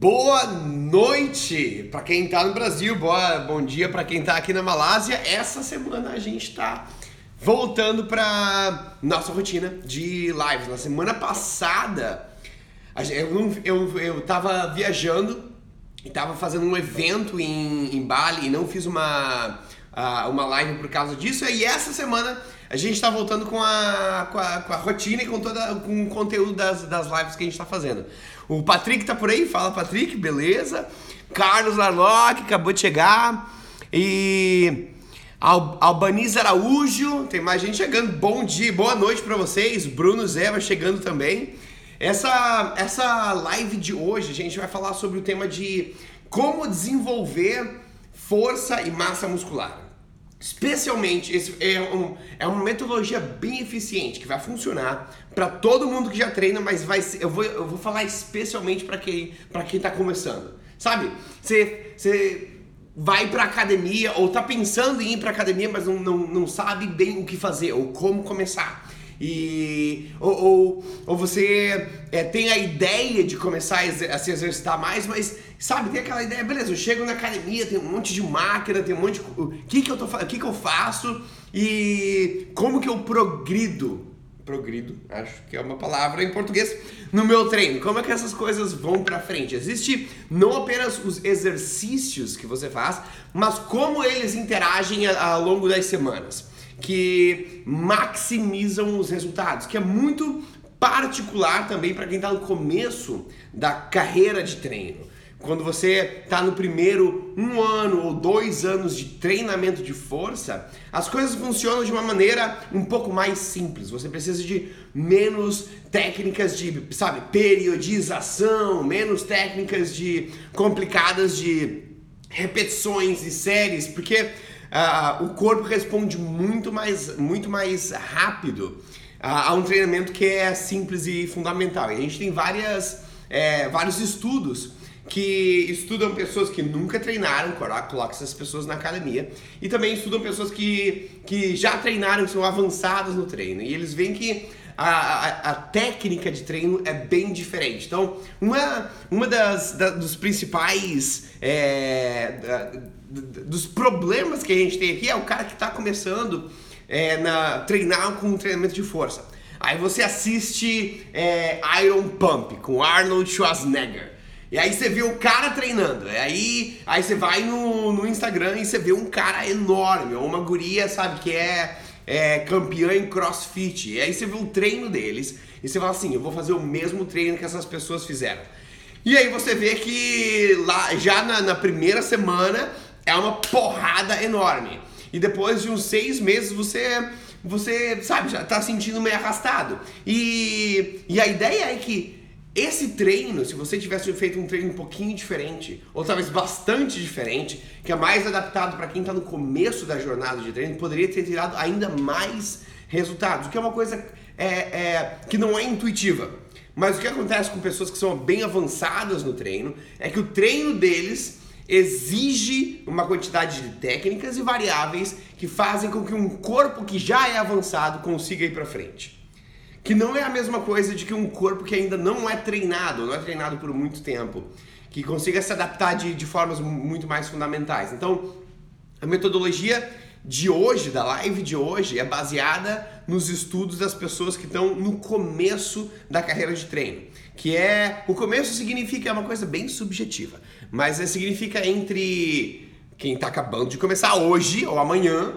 Boa noite para quem está no Brasil, boa, bom dia para quem está aqui na Malásia. Essa semana a gente está voltando para nossa rotina de lives. Na semana passada eu, eu, eu tava viajando e tava fazendo um evento em, em Bali e não fiz uma, uma live por causa disso. E essa semana a gente está voltando com a, com a, com, a, rotina e com, toda, com o conteúdo das, das lives que a gente está fazendo. O Patrick tá por aí, fala Patrick, beleza? Carlos Larlock acabou de chegar. E Al Albaniza Araújo, tem mais gente chegando. Bom dia, boa noite para vocês. Bruno Zé vai chegando também. Essa, essa live de hoje, a gente vai falar sobre o tema de como desenvolver força e massa muscular. Especialmente, esse é, um, é uma metodologia bem eficiente que vai funcionar para todo mundo que já treina, mas vai ser, eu, vou, eu vou falar especialmente para quem para quem está começando. Sabe? Você, você vai para academia ou tá pensando em ir para academia, mas não, não, não sabe bem o que fazer ou como começar. E, ou, ou, ou você é, tem a ideia de começar a, a, se exercitar mais, mas sabe, tem aquela ideia, beleza, eu chego na academia, tem um monte de máquina, tem um monte de. O que, que, eu, tô, o que, que eu faço e como que eu progrido? Progrido, acho que é uma palavra em português, no meu treino. Como é que essas coisas vão pra frente? Existe não apenas os exercícios que você faz, mas como eles interagem ao longo das semanas que maximizam os resultados, que é muito particular também para quem está no começo da carreira de treino. Quando você está no primeiro um ano ou dois anos de treinamento de força, as coisas funcionam de uma maneira um pouco mais simples. Você precisa de menos técnicas de, sabe, periodização, menos técnicas de complicadas de repetições e séries, porque uh, o corpo responde muito mais, muito mais rápido uh, a um treinamento que é simples e fundamental. E a gente tem várias, é, vários estudos que estudam pessoas que nunca treinaram, coloca essas pessoas na academia, e também estudam pessoas que, que já treinaram, que são avançadas no treino. E eles veem que a, a, a, técnica de treino é bem diferente. Então, uma, uma das, da, dos principais é, da, dos problemas que a gente tem aqui é o cara que está começando é, na treinar com um treinamento de força. Aí você assiste é, Iron Pump com Arnold Schwarzenegger. E aí você vê o cara treinando. Aí, aí você vai no, no Instagram e você vê um cara enorme, ou uma guria, sabe, que é, é campeã em crossfit. E aí você vê o treino deles e você fala assim: eu vou fazer o mesmo treino que essas pessoas fizeram. E aí você vê que lá já na, na primeira semana é uma porrada enorme. E depois de uns seis meses você, você sabe, já tá sentindo meio arrastado. E, e a ideia é que esse treino, se você tivesse feito um treino um pouquinho diferente, ou talvez bastante diferente, que é mais adaptado para quem está no começo da jornada de treino, poderia ter tirado ainda mais resultados, o que é uma coisa é, é, que não é intuitiva. Mas o que acontece com pessoas que são bem avançadas no treino é que o treino deles exige uma quantidade de técnicas e variáveis que fazem com que um corpo que já é avançado consiga ir para frente. Que não é a mesma coisa de que um corpo que ainda não é treinado, não é treinado por muito tempo, que consiga se adaptar de, de formas muito mais fundamentais. Então, a metodologia de hoje, da live de hoje, é baseada nos estudos das pessoas que estão no começo da carreira de treino. Que é. O começo significa é uma coisa bem subjetiva, mas é, significa entre quem está acabando de começar hoje ou amanhã,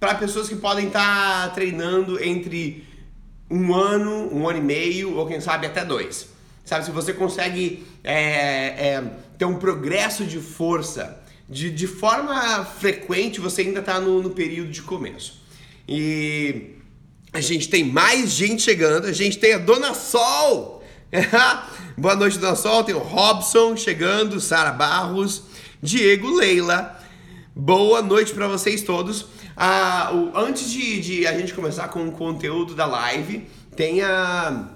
para pessoas que podem estar tá treinando entre um ano, um ano e meio, ou quem sabe até dois. Sabe, se você consegue é, é, ter um progresso de força de, de forma frequente, você ainda está no, no período de começo. E a gente tem mais gente chegando, a gente tem a Dona Sol. Boa noite, Dona Sol. Tem o Robson chegando, Sara Barros, Diego Leila. Boa noite para vocês todos. Ah, o, antes de, de, a gente começar com o conteúdo da live, tem a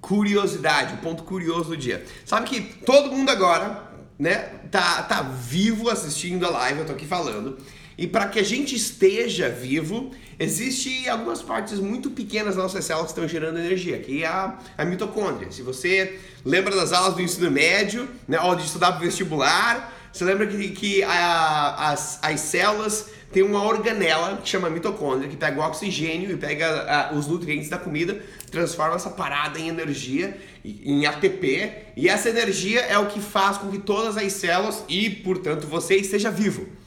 curiosidade, o ponto curioso do dia. Sabe que todo mundo agora né, tá, tá vivo assistindo a live, eu tô aqui falando. E para que a gente esteja vivo, existe algumas partes muito pequenas das nossas células que estão gerando energia, que é a, a mitocôndria. Se você lembra das aulas do ensino médio, né, ou de estudar para vestibular, você lembra que, que a, as, as células têm uma organela que chama mitocôndria, que pega o oxigênio e pega a, os nutrientes da comida, transforma essa parada em energia, em ATP, e essa energia é o que faz com que todas as células e, portanto, você esteja vivo.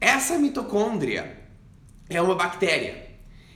Essa mitocôndria é uma bactéria.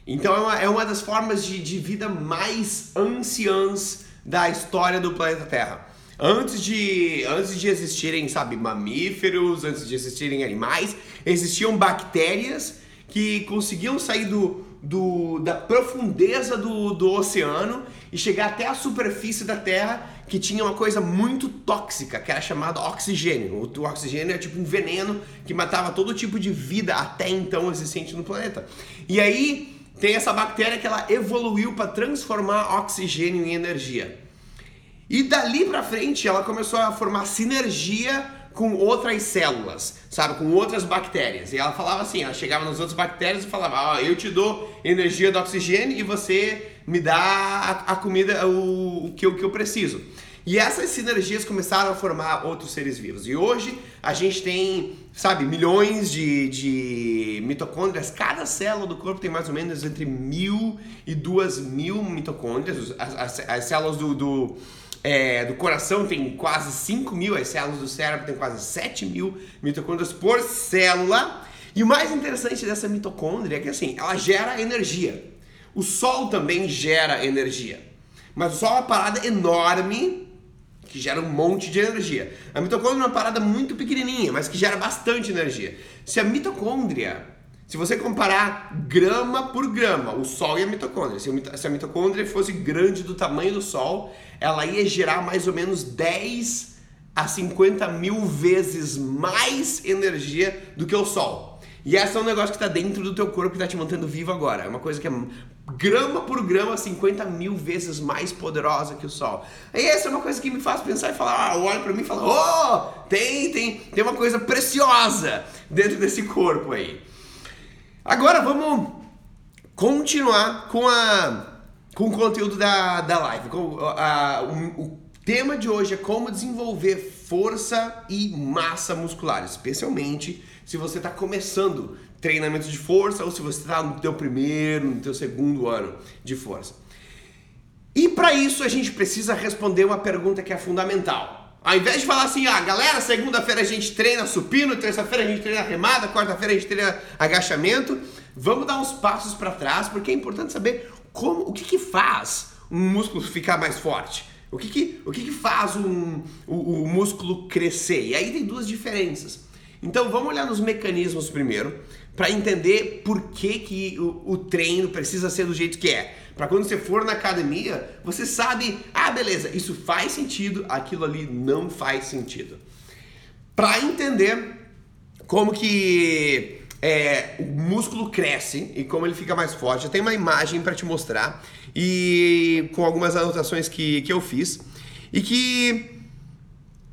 Então é uma, é uma das formas de, de vida mais anciãs da história do planeta Terra. Antes de, antes de existirem, sabe, mamíferos, antes de existirem animais, existiam bactérias que conseguiam sair do, do, da profundeza do, do oceano e chegar até a superfície da Terra, que tinha uma coisa muito tóxica, que era chamada oxigênio. O, o oxigênio é tipo um veneno que matava todo tipo de vida até então existente no planeta. E aí tem essa bactéria que ela evoluiu para transformar oxigênio em energia. E dali para frente ela começou a formar sinergia com outras células, sabe, com outras bactérias. E ela falava assim, ela chegava nas outras bactérias e falava, ó, oh, eu te dou energia do oxigênio e você me dá a, a comida, o, o, que, o que eu preciso. E essas sinergias começaram a formar outros seres vivos. E hoje a gente tem, sabe, milhões de, de mitocôndrias. Cada célula do corpo tem mais ou menos entre mil e duas mil mitocôndrias. As, as, as células do, do é, do coração tem quase 5 mil, as células do cérebro tem quase 7 mil mitocôndrias por célula. E o mais interessante dessa mitocôndria é que assim, ela gera energia. O Sol também gera energia. Mas o Sol é uma parada enorme que gera um monte de energia. A mitocôndria é uma parada muito pequenininha, mas que gera bastante energia. Se a mitocôndria se você comparar grama por grama, o Sol e a mitocôndria, se a mitocôndria fosse grande do tamanho do Sol, ela ia gerar mais ou menos 10 a 50 mil vezes mais energia do que o Sol. E esse é um negócio que está dentro do teu corpo que está te mantendo vivo agora. É uma coisa que é grama por grama 50 mil vezes mais poderosa que o Sol. E essa é uma coisa que me faz pensar e falar, ah, olha para mim e fala, oh, tem, tem, tem uma coisa preciosa dentro desse corpo aí. Agora vamos continuar com, a, com o conteúdo da, da live. Com, a, o, o tema de hoje é como desenvolver força e massa muscular, especialmente se você está começando treinamento de força ou se você está no teu primeiro, no teu segundo ano de força. E para isso a gente precisa responder uma pergunta que é fundamental. Ao invés de falar assim, ah, galera, segunda-feira a gente treina supino, terça-feira a gente treina remada, quarta-feira a gente treina agachamento, vamos dar uns passos para trás, porque é importante saber como, o que, que faz um músculo ficar mais forte. O que, que, o que, que faz um, o, o músculo crescer? E aí tem duas diferenças. Então vamos olhar nos mecanismos primeiro, para entender por que, que o, o treino precisa ser do jeito que é. Para quando você for na academia, você sabe, ah, beleza, isso faz sentido, aquilo ali não faz sentido. Para entender como que é, o músculo cresce e como ele fica mais forte, eu tenho uma imagem para te mostrar e com algumas anotações que, que eu fiz e que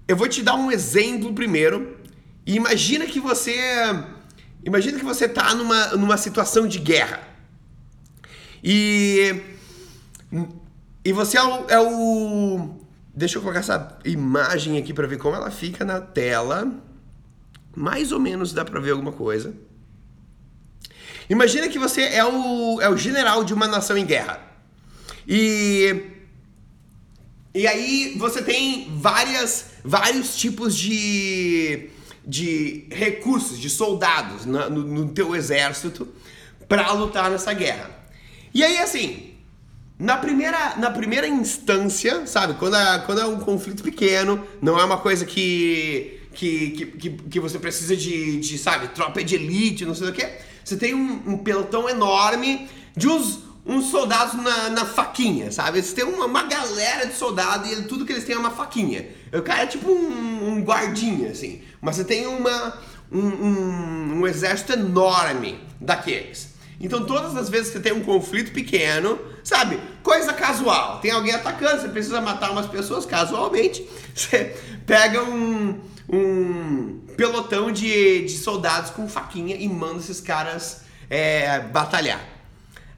eu vou te dar um exemplo primeiro. E imagina que você imagina que você está numa, numa situação de guerra. E. E você é o, é o. Deixa eu colocar essa imagem aqui para ver como ela fica na tela. Mais ou menos dá para ver alguma coisa. Imagina que você é o, é o general de uma nação em guerra. E. E aí você tem várias, vários tipos de, de recursos, de soldados no, no, no teu exército para lutar nessa guerra. E aí, assim, na primeira, na primeira instância, sabe, quando é, quando é um conflito pequeno, não é uma coisa que, que, que, que, você precisa de, de, sabe, tropa de elite, não sei o que. Você tem um, um pelotão enorme de uns, uns soldados na, na faquinha, sabe? Você tem uma, uma galera de soldados e tudo que eles têm é uma faquinha. O cara é tipo um, um guardinha, assim. Mas você tem uma, um, um, um exército enorme daqueles. Então, todas as vezes que tem um conflito pequeno, sabe? Coisa casual. Tem alguém atacando, você precisa matar umas pessoas casualmente. Você pega um. um pelotão de, de soldados com faquinha e manda esses caras é, batalhar.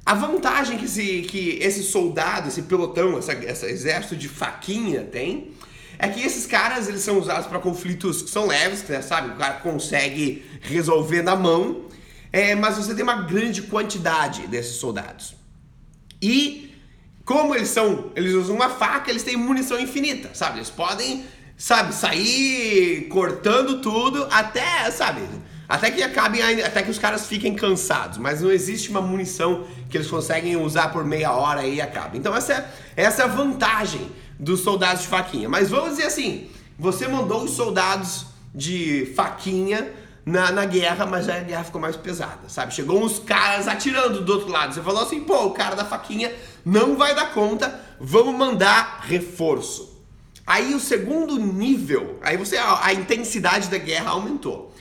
A vantagem que esse, que esse soldado, esse pelotão, essa, esse exército de faquinha tem é que esses caras eles são usados para conflitos que são leves, né, sabe? O cara consegue resolver na mão, é, mas você tem uma grande quantidade desses soldados. E como eles são, eles usam uma faca, eles têm munição infinita, sabe? Eles podem, sabe, sair cortando tudo até, sabe? Até que acabem, até que os caras fiquem cansados, mas não existe uma munição que eles conseguem usar por meia hora e acaba. Então essa é, essa é a vantagem dos soldados de faquinha. Mas vamos dizer assim, você mandou os soldados de faquinha na, na guerra, mas a guerra ficou mais pesada, sabe? Chegou uns caras atirando do outro lado. Você falou assim, pô, o cara da faquinha não vai dar conta, vamos mandar reforço. Aí o segundo nível, aí você a, a intensidade da guerra aumentou.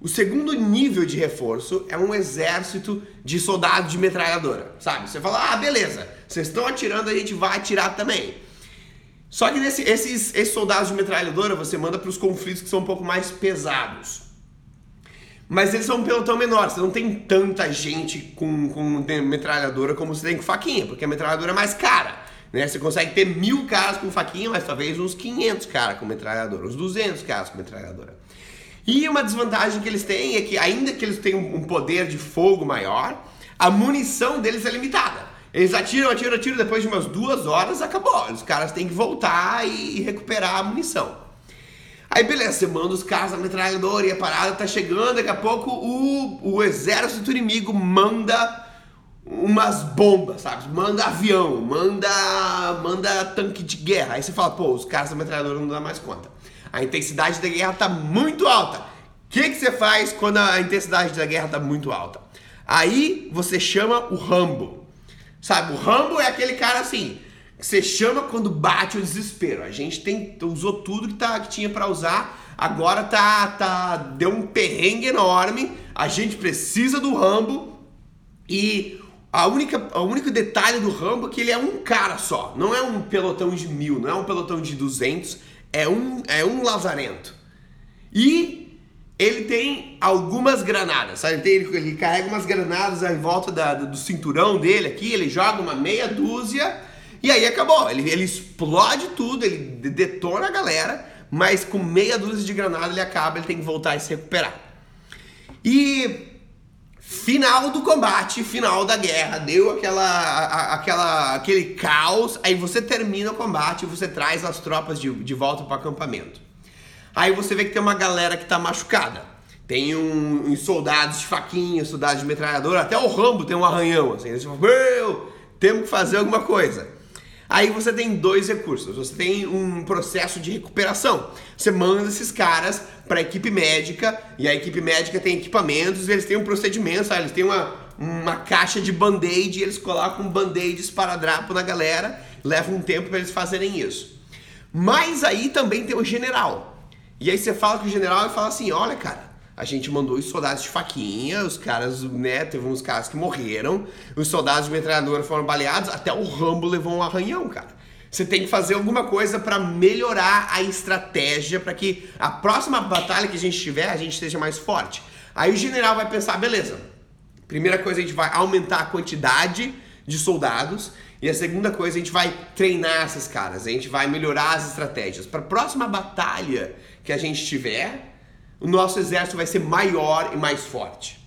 O segundo nível de reforço é um exército de soldados de metralhadora, sabe? Você fala, ah, beleza, vocês estão atirando, a gente vai atirar também. Só que nesse, esses, esses soldados de metralhadora você manda para os conflitos que são um pouco mais pesados. Mas eles são um pelotão menor, você não tem tanta gente com, com metralhadora como você tem com faquinha, porque a metralhadora é mais cara. Né? Você consegue ter mil caras com faquinha, mas talvez uns 500 caras com metralhadora, uns 200 caras com metralhadora. E uma desvantagem que eles têm é que, ainda que eles tenham um poder de fogo maior, a munição deles é limitada. Eles atiram, atiram, atiram, depois de umas duas horas acabou. Os caras têm que voltar e recuperar a munição. Aí beleza, você manda os caras na metralhadora e a parada tá chegando, daqui a pouco o, o exército inimigo manda umas bombas, sabe? Manda avião, manda, manda tanque de guerra. Aí você fala, pô, os caras da metralhadora não dá mais conta. A intensidade da guerra tá muito alta. O que, que você faz quando a intensidade da guerra tá muito alta? Aí você chama o Rambo. Sabe, o Rambo é aquele cara assim, que você chama quando bate o desespero. A gente tem, usou tudo que, tá, que tinha para usar, agora tá, tá, deu um perrengue enorme, a gente precisa do Rambo e a única, o único detalhe do Rambo é que ele é um cara só, não é um pelotão de mil, não é um pelotão de duzentos, é um, é um lazarento. E ele tem algumas granadas, sabe? Ele, tem, ele, ele carrega umas granadas em volta da, do cinturão dele aqui, ele joga uma meia dúzia e aí acabou. Ele, ele explode tudo, ele detona a galera, mas com meia dúzia de granada ele acaba, ele tem que voltar e se recuperar. E final do combate, final da guerra, deu aquela, a, aquela, aquele caos, aí você termina o combate você traz as tropas de, de volta para o acampamento. Aí você vê que tem uma galera que tá machucada. Tem um, uns soldados de faquinha, soldados de metralhadora, até o Rambo tem um arranhão, assim. Eles falam, meu, temos que fazer alguma coisa. Aí você tem dois recursos. Você tem um processo de recuperação. Você manda esses caras para a equipe médica e a equipe médica tem equipamentos, eles têm um procedimento, sabe? eles têm uma, uma caixa de band-aid e eles colocam band-aids para drapo na galera. Leva um tempo para eles fazerem isso. Mas aí também tem o general. E aí você fala com o general e fala assim: olha, cara, a gente mandou os soldados de faquinha, os caras, né, teve uns caras que morreram, os soldados de metralhadora foram baleados, até o Rambo levou um arranhão, cara. Você tem que fazer alguma coisa para melhorar a estratégia para que a próxima batalha que a gente tiver, a gente esteja mais forte. Aí o general vai pensar, beleza. Primeira coisa a gente vai aumentar a quantidade de soldados e a segunda coisa a gente vai treinar esses caras, a gente vai melhorar as estratégias. Para a próxima batalha, que a gente tiver, o nosso exército vai ser maior e mais forte.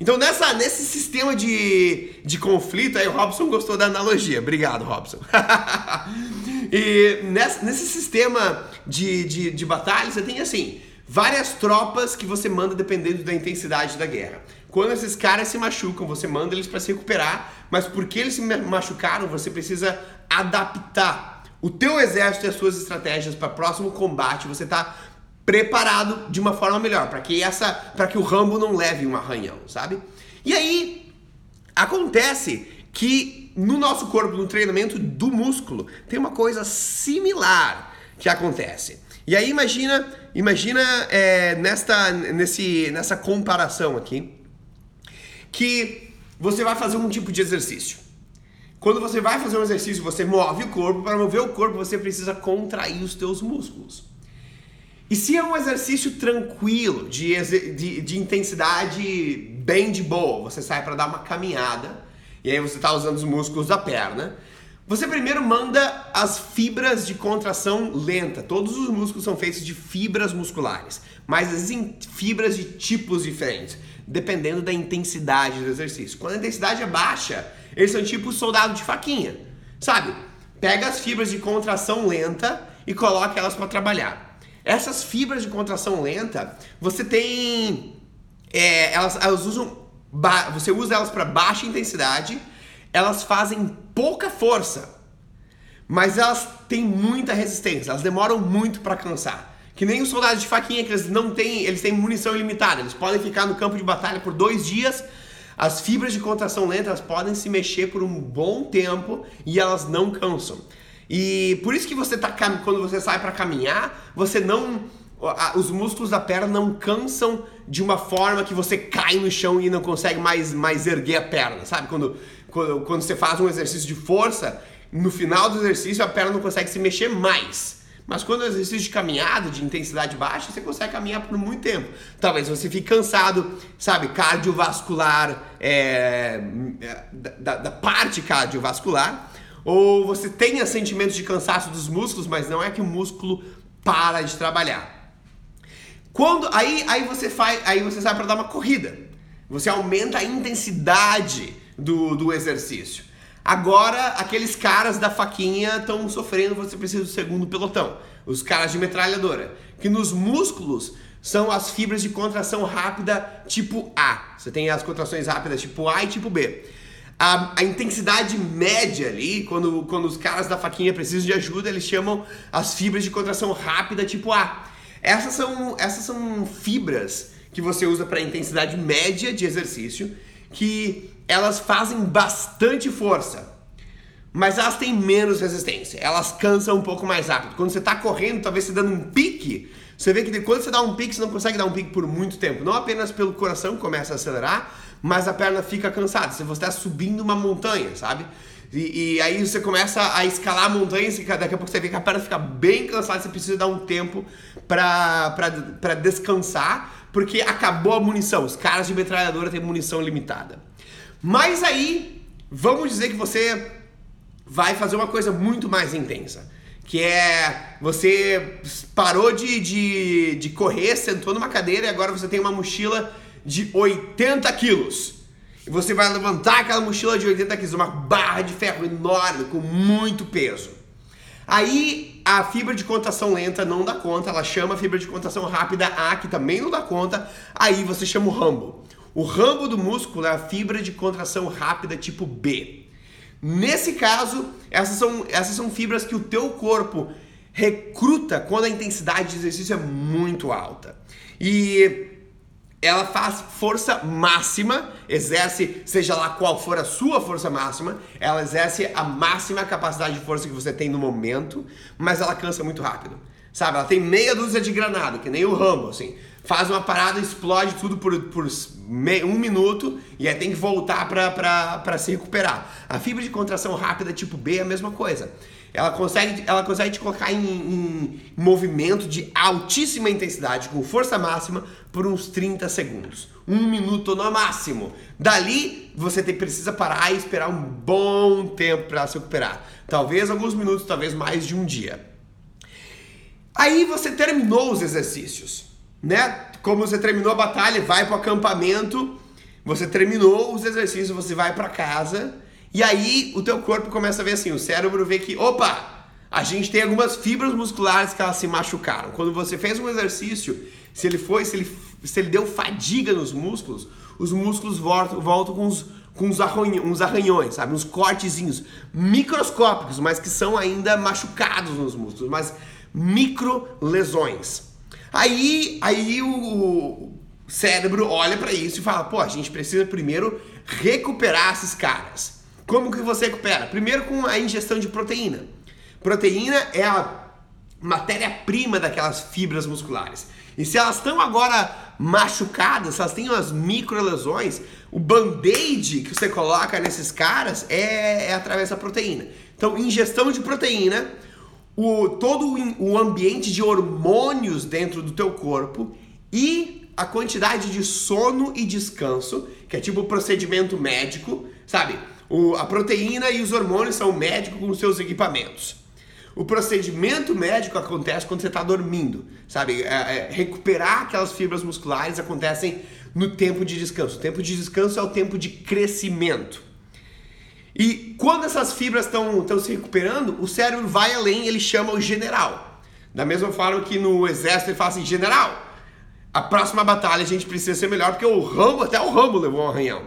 Então, nessa, nesse sistema de, de conflito, aí o Robson gostou da analogia. Obrigado, Robson. e nessa, nesse sistema de, de, de batalha, você tem assim, várias tropas que você manda dependendo da intensidade da guerra. Quando esses caras se machucam, você manda eles para se recuperar, mas porque eles se machucaram, você precisa adaptar o teu exército e as suas estratégias para próximo combate, você tá preparado de uma forma melhor, para que essa, para que o Rambo não leve um arranhão, sabe? E aí acontece que no nosso corpo, no treinamento do músculo, tem uma coisa similar que acontece. E aí imagina, imagina é, nesta, nesse, nessa comparação aqui, que você vai fazer um tipo de exercício. Quando você vai fazer um exercício, você move o corpo. Para mover o corpo, você precisa contrair os teus músculos. E se é um exercício tranquilo, de, de, de intensidade bem de boa, você sai para dar uma caminhada e aí você está usando os músculos da perna. Você primeiro manda as fibras de contração lenta. Todos os músculos são feitos de fibras musculares, mas existem fibras de tipos diferentes, dependendo da intensidade do exercício. Quando a intensidade é baixa, eles são tipo soldado de faquinha, sabe? Pega as fibras de contração lenta e coloca elas para trabalhar. Essas fibras de contração lenta, você tem. É, elas, elas usam. Você usa elas para baixa intensidade, elas fazem pouca força, mas elas têm muita resistência, elas demoram muito para cansar. Que nem os soldados de faquinha, que eles não têm, eles têm munição ilimitada, eles podem ficar no campo de batalha por dois dias. As fibras de contração lenta elas podem se mexer por um bom tempo e elas não cansam. E por isso que você tá quando você sai para caminhar, você não os músculos da perna não cansam de uma forma que você cai no chão e não consegue mais, mais erguer a perna, sabe? Quando, quando, quando você faz um exercício de força, no final do exercício a perna não consegue se mexer mais. Mas quando é um exercício de caminhada, de intensidade baixa, você consegue caminhar por muito tempo. Talvez você fique cansado, sabe, cardiovascular, é, da, da parte cardiovascular, ou você tenha sentimentos de cansaço dos músculos, mas não é que o músculo para de trabalhar. Quando aí, aí você faz, aí você sai para dar uma corrida. Você aumenta a intensidade do, do exercício. Agora, aqueles caras da faquinha estão sofrendo, você precisa do segundo pelotão. Os caras de metralhadora. Que nos músculos são as fibras de contração rápida tipo A. Você tem as contrações rápidas tipo A e tipo B a, a, intensidade média ali, quando, quando os caras da faquinha precisam de ajuda, eles chamam as fibras de contração rápida tipo A. Essas são, essas são fibras que você usa para intensidade média de exercício, que elas fazem bastante força, mas elas têm menos resistência, elas cansam um pouco mais rápido. Quando você está correndo, talvez você dando um pique, você vê que quando você dá um pique, você não consegue dar um pique por muito tempo, não apenas pelo coração começa a acelerar, mas a perna fica cansada. Se você está subindo uma montanha, sabe? E, e, aí você começa a escalar montanhas e daqui a pouco você vê que a perna fica bem cansada, você precisa dar um tempo para descansar, porque acabou a munição. Os caras de metralhadora têm munição limitada. Mas aí, vamos dizer que você vai fazer uma coisa muito mais intensa. Que é você parou de, de, de correr, sentou numa cadeira e agora você tem uma mochila de 80 quilos. E você vai levantar aquela mochila de 80 quilos, uma barra de ferro enorme, com muito peso. Aí a fibra de contação lenta não dá conta, ela chama a fibra de contação rápida A, que também não dá conta, aí você chama o rambo. O rambo do músculo é a fibra de contração rápida tipo B. Nesse caso, essas são, essas são fibras que o teu corpo recruta quando a intensidade de exercício é muito alta. E ela faz força máxima, exerce, seja lá qual for a sua força máxima, ela exerce a máxima capacidade de força que você tem no momento, mas ela cansa muito rápido. Sabe, ela tem meia dúzia de granada, que nem o Rambo, assim. Faz uma parada, explode tudo por, por um minuto e aí tem que voltar para se recuperar. A fibra de contração rápida tipo B é a mesma coisa. Ela consegue, ela consegue te colocar em, em movimento de altíssima intensidade, com força máxima, por uns 30 segundos. Um minuto no máximo. Dali, você tem, precisa parar e esperar um bom tempo para se recuperar. Talvez alguns minutos, talvez mais de um dia. Aí você terminou os exercícios, né? Como você terminou a batalha, vai para o acampamento, você terminou os exercícios, você vai para casa e aí o teu corpo começa a ver assim, o cérebro vê que, opa, a gente tem algumas fibras musculares que elas se machucaram. Quando você fez um exercício, se ele foi, se ele, se ele deu fadiga nos músculos, os músculos voltam, voltam com, uns, com uns, arranhões, uns arranhões, sabe? Uns cortezinhos microscópicos, mas que são ainda machucados nos músculos, mas micro lesões. Aí, aí o cérebro olha para isso e fala: pô, a gente precisa primeiro recuperar esses caras. Como que você recupera? Primeiro com a ingestão de proteína. Proteína é a matéria-prima daquelas fibras musculares. E se elas estão agora machucadas, se elas têm umas microlesões, o band-aid que você coloca nesses caras é, é através da proteína. Então, ingestão de proteína, o, todo o ambiente de hormônios dentro do teu corpo e a quantidade de sono e descanso, que é tipo procedimento médico, sabe? O, a proteína e os hormônios são o médico com seus equipamentos. O procedimento médico acontece quando você está dormindo, sabe? É, é, recuperar aquelas fibras musculares acontecem no tempo de descanso. O tempo de descanso é o tempo de crescimento. E quando essas fibras estão se recuperando, o cérebro vai além, ele chama o general. Da mesma forma que no exército ele fala assim, general, a próxima batalha a gente precisa ser melhor, porque o Rambo, até o Rambo levou um arranhão.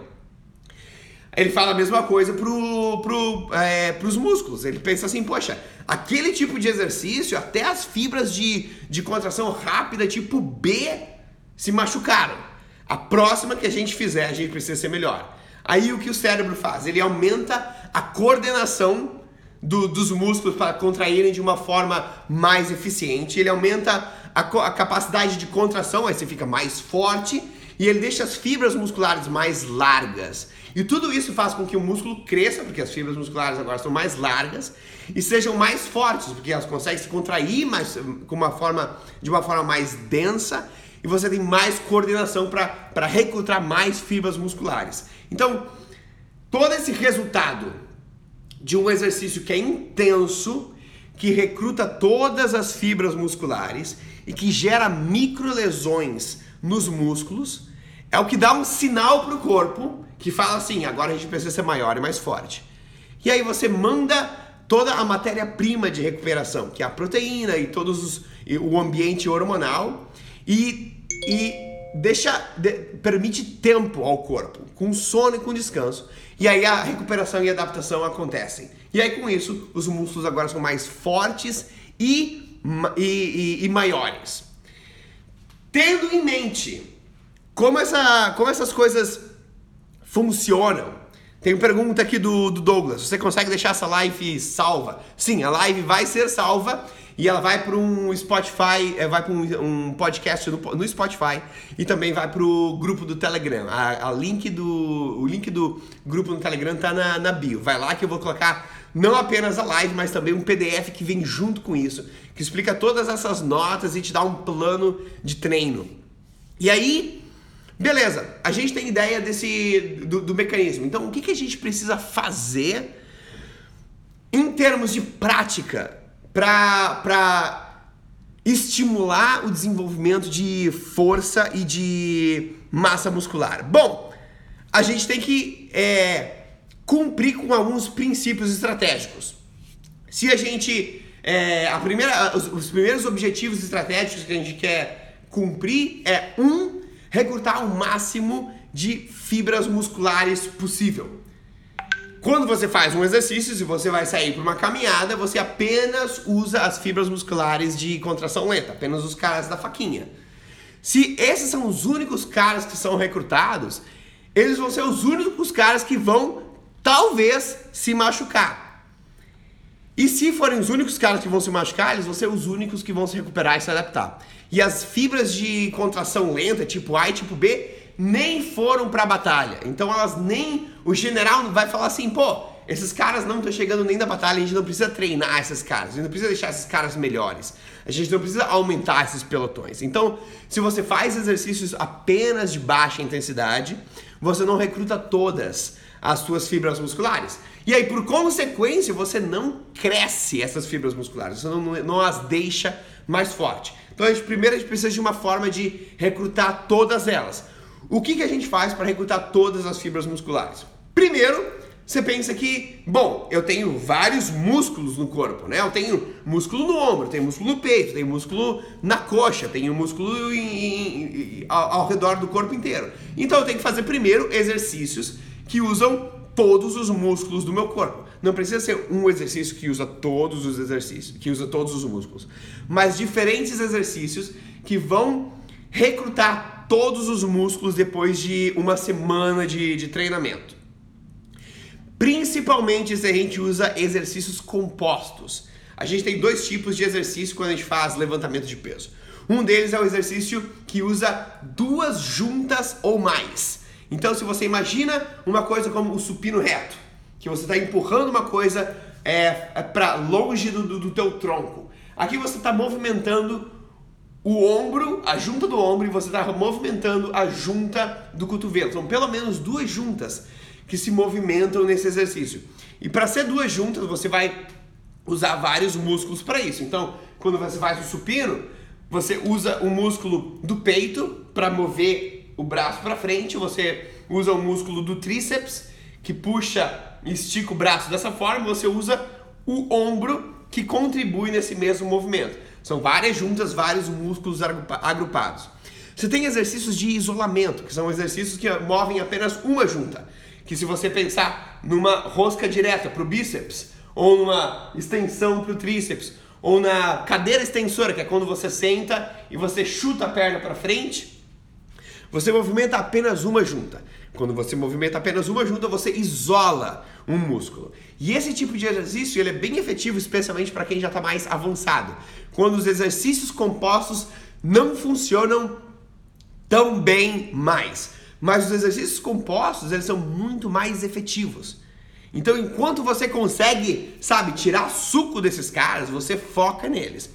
Ele fala a mesma coisa pro, pro, é, pros músculos. Ele pensa assim, poxa, aquele tipo de exercício, até as fibras de, de contração rápida, tipo B, se machucaram. A próxima que a gente fizer, a gente precisa ser melhor. Aí o que o cérebro faz? Ele aumenta a coordenação do, dos músculos para contraírem de uma forma mais eficiente, ele aumenta a, a capacidade de contração, aí você fica mais forte e ele deixa as fibras musculares mais largas. E tudo isso faz com que o músculo cresça, porque as fibras musculares agora são mais largas, e sejam mais fortes, porque elas conseguem se contrair mais, com uma forma, de uma forma mais densa e você tem mais coordenação para recrutar mais fibras musculares. Então, todo esse resultado de um exercício que é intenso, que recruta todas as fibras musculares e que gera microlesões nos músculos, é o que dá um sinal para o corpo que fala assim: agora a gente precisa ser maior e mais forte. E aí você manda toda a matéria-prima de recuperação, que é a proteína e todos os, e o ambiente hormonal, e e deixa de, permite tempo ao corpo, com sono e com descanso. E aí a recuperação e adaptação acontecem. E aí com isso, os músculos agora são mais fortes e, e, e, e maiores. Tendo em mente como, essa, como essas coisas funcionam, tem pergunta aqui do, do Douglas. Você consegue deixar essa live salva? Sim, a live vai ser salva e ela vai para um Spotify, é, vai para um, um, podcast no, no, Spotify e também vai para o grupo do Telegram. A, a, link do, o link do grupo no Telegram tá na, na bio. Vai lá que eu vou colocar não apenas a live, mas também um PDF que vem junto com isso, que explica todas essas notas e te dá um plano de treino. E aí, beleza, a gente tem ideia desse do, do mecanismo. Então, o que, que a gente precisa fazer em termos de prática para estimular o desenvolvimento de força e de massa muscular? Bom, a gente tem que é, cumprir com alguns princípios estratégicos. Se a gente. É, a primeira, os, os primeiros objetivos estratégicos que a gente quer cumprir é um, recrutar o máximo de fibras musculares possível. Quando você faz um exercício, se você vai sair para uma caminhada, você apenas usa as fibras musculares de contração lenta, apenas os caras da faquinha. Se esses são os únicos caras que são recrutados, eles vão ser os únicos caras que vão talvez se machucar. E se forem os únicos caras que vão se machucar, eles vão ser os únicos que vão se recuperar e se adaptar. E as fibras de contração lenta, tipo A e tipo B, nem foram para a batalha. Então elas nem. O general vai falar assim, pô, esses caras não estão chegando nem da batalha, a gente não precisa treinar esses caras, a gente não precisa deixar esses caras melhores, a gente não precisa aumentar esses pelotões. Então, se você faz exercícios apenas de baixa intensidade, você não recruta todas as suas fibras musculares. E aí, por consequência, você não cresce essas fibras musculares, você não, não as deixa mais forte. Então, a gente, primeiro a gente precisa de uma forma de recrutar todas elas. O que, que a gente faz para recrutar todas as fibras musculares? Primeiro, você pensa que, bom, eu tenho vários músculos no corpo, né? Eu tenho músculo no ombro, tenho músculo no peito, tenho músculo na coxa, tenho músculo em, em, em, ao, ao redor do corpo inteiro. Então eu tenho que fazer primeiro exercícios que usam todos os músculos do meu corpo. Não precisa ser um exercício que usa todos os exercícios, que usa todos os músculos, mas diferentes exercícios que vão recrutar todos os músculos depois de uma semana de, de treinamento. Principalmente se a gente usa exercícios compostos. A gente tem dois tipos de exercício quando a gente faz levantamento de peso. Um deles é o exercício que usa duas juntas ou mais. Então, se você imagina uma coisa como o supino reto, que você está empurrando uma coisa é, é para longe do, do, do teu tronco. Aqui você está movimentando o ombro, a junta do ombro, e você está movimentando a junta do cotovelo. São pelo menos duas juntas que se movimentam nesse exercício. E para ser duas juntas, você vai usar vários músculos para isso. Então, quando você faz o supino, você usa o músculo do peito para mover o braço para frente, você usa o músculo do tríceps que puxa e estica o braço dessa forma, você usa o ombro que contribui nesse mesmo movimento. São várias juntas, vários músculos agrupados. Você tem exercícios de isolamento, que são exercícios que movem apenas uma junta. Que se você pensar numa rosca direta para o bíceps, ou numa extensão para o tríceps, ou na cadeira extensora, que é quando você senta e você chuta a perna para frente, você movimenta apenas uma junta. Quando você movimenta apenas uma junta, você isola um músculo. E esse tipo de exercício ele é bem efetivo, especialmente para quem já está mais avançado. Quando os exercícios compostos não funcionam tão bem mais. Mas os exercícios compostos, eles são muito mais efetivos. Então, enquanto você consegue, sabe, tirar suco desses caras, você foca neles.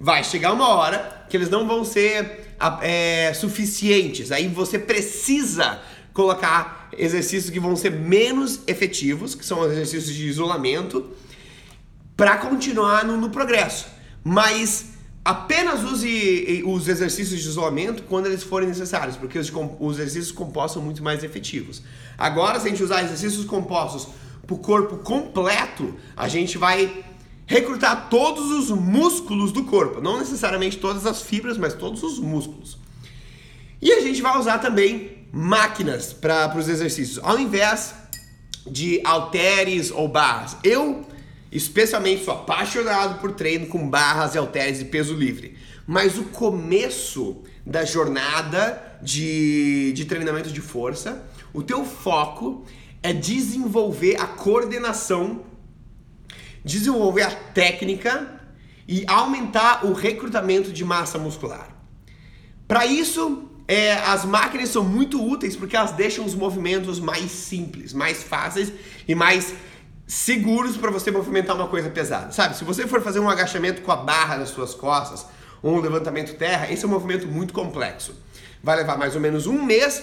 Vai chegar uma hora que eles não vão ser é, suficientes. Aí você precisa colocar exercícios que vão ser menos efetivos, que são exercícios de isolamento, para continuar no, no progresso. Mas apenas use os exercícios de isolamento quando eles forem necessários, porque os, os exercícios compostos são muito mais efetivos. Agora, se a gente usar exercícios compostos para o corpo completo, a gente vai recrutar todos os músculos do corpo, não necessariamente todas as fibras, mas todos os músculos. E a gente vai usar também máquinas para os exercícios, ao invés de halteres ou barras. Eu, especialmente, sou apaixonado por treino com barras e halteres e peso livre. Mas o começo da jornada de, de treinamento de força, o teu foco é desenvolver a coordenação, desenvolver a técnica e aumentar o recrutamento de massa muscular. Para isso, é, as máquinas são muito úteis porque elas deixam os movimentos mais simples, mais fáceis e mais seguros para você movimentar uma coisa pesada. Sabe, se você for fazer um agachamento com a barra nas suas costas ou um levantamento terra, esse é um movimento muito complexo. Vai levar mais ou menos um mês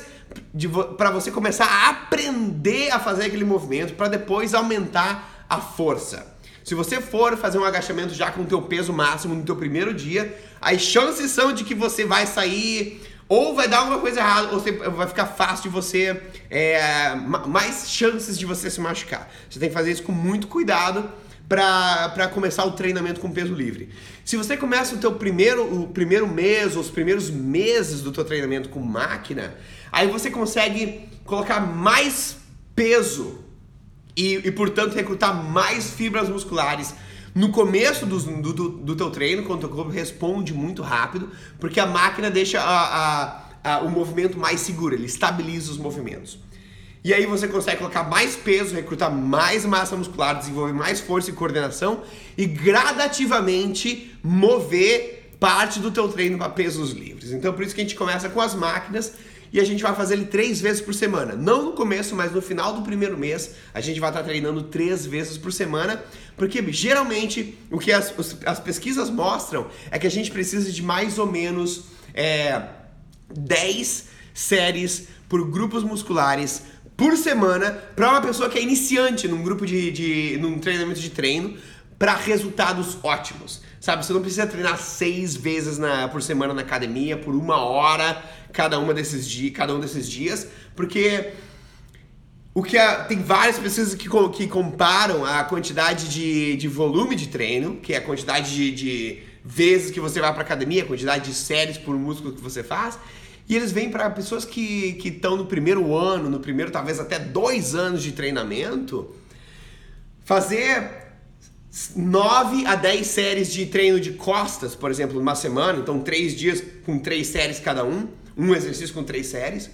para você começar a aprender a fazer aquele movimento para depois aumentar a força. Se você for fazer um agachamento já com o teu peso máximo no teu primeiro dia, as chances são de que você vai sair ou vai dar alguma coisa errada, ou vai ficar fácil de você, é, mais chances de você se machucar. Você tem que fazer isso com muito cuidado para começar o treinamento com peso livre. Se você começa o teu primeiro, o primeiro mês, ou os primeiros meses do teu treinamento com máquina, aí você consegue colocar mais peso e, e portanto, recrutar mais fibras musculares no começo do, do, do teu treino, quando o teu corpo responde muito rápido, porque a máquina deixa a, a, a, o movimento mais seguro, ele estabiliza os movimentos. E aí você consegue colocar mais peso, recrutar mais massa muscular, desenvolver mais força e coordenação e gradativamente mover parte do teu treino para pesos livres. Então por isso que a gente começa com as máquinas e a gente vai fazer ele três vezes por semana. Não no começo, mas no final do primeiro mês a gente vai estar treinando três vezes por semana, porque geralmente o que as, as pesquisas mostram é que a gente precisa de mais ou menos é, 10 séries por grupos musculares por semana para uma pessoa que é iniciante num grupo de, de num treinamento de treino para resultados ótimos. Sabe, você não precisa treinar seis vezes na, por semana na academia por uma hora cada uma desses dias, cada um desses dias, porque o que a, tem várias pesquisas que, que comparam a quantidade de, de volume de treino, que é a quantidade de, de vezes que você vai para academia, a quantidade de séries por músculo que você faz, e eles vêm para pessoas que estão no primeiro ano, no primeiro talvez até dois anos de treinamento, fazer 9 a 10 séries de treino de costas, por exemplo, numa semana, então três dias com três séries cada um, um exercício com três séries,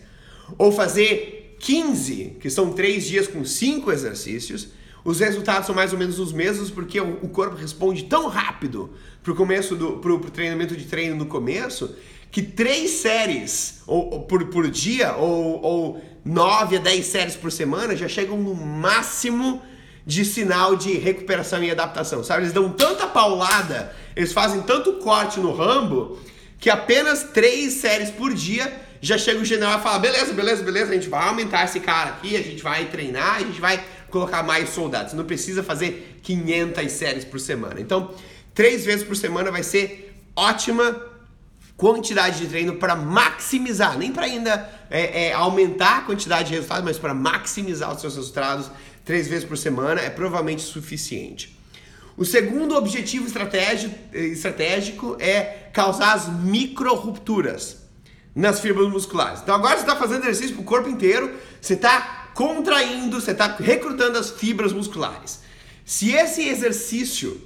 ou fazer 15, que são três dias com cinco exercícios, os resultados são mais ou menos os mesmos porque o, corpo responde tão rápido pro começo do pro, pro treinamento de treino no começo que três séries ou, ou por, por dia ou, ou 9 a 10 séries por semana já chegam no máximo de sinal de recuperação e adaptação, sabe? Eles dão tanta paulada, eles fazem tanto corte no Rambo, que apenas três séries por dia já chega o general e fala: beleza, beleza, beleza, a gente vai aumentar esse cara aqui, a gente vai treinar, a gente vai colocar mais soldados. Não precisa fazer 500 séries por semana. Então, três vezes por semana vai ser ótima quantidade de treino para maximizar, nem para ainda é, é, aumentar a quantidade de resultados, mas para maximizar os seus resultados três vezes por semana é provavelmente suficiente. O segundo objetivo estratégico, estratégico é causar as micro rupturas nas fibras musculares. Então agora você está fazendo exercício para o corpo inteiro, você está contraindo, você está recrutando as fibras musculares. Se esse exercício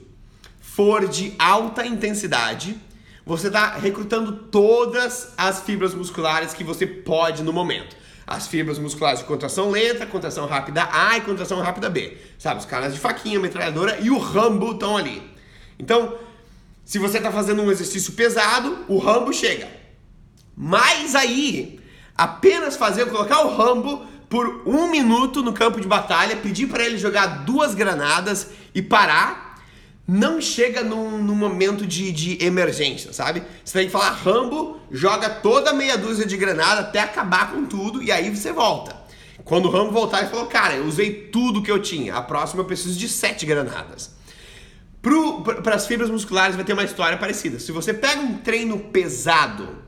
for de alta intensidade, você está recrutando todas as fibras musculares que você pode no momento. As fibras musculares de contração lenta, contração rápida A e contração rápida B. Sabe, os caras de faquinha, metralhadora e o Rambo estão ali. Então, se você está fazendo um exercício pesado, o Rambo chega. Mas aí, apenas fazer, colocar o Rambo por um minuto no campo de batalha, pedir para ele jogar duas granadas e parar, não chega num, num momento de, de, emergência, sabe? Você tem que falar, Rambo, joga toda meia dúzia de granada até acabar com tudo e aí você volta. Quando o Rambo voltar, ele falou, cara, eu usei tudo que eu tinha, a próxima eu preciso de sete granadas. Para as fibras musculares vai ter uma história parecida. Se você pega um treino pesado,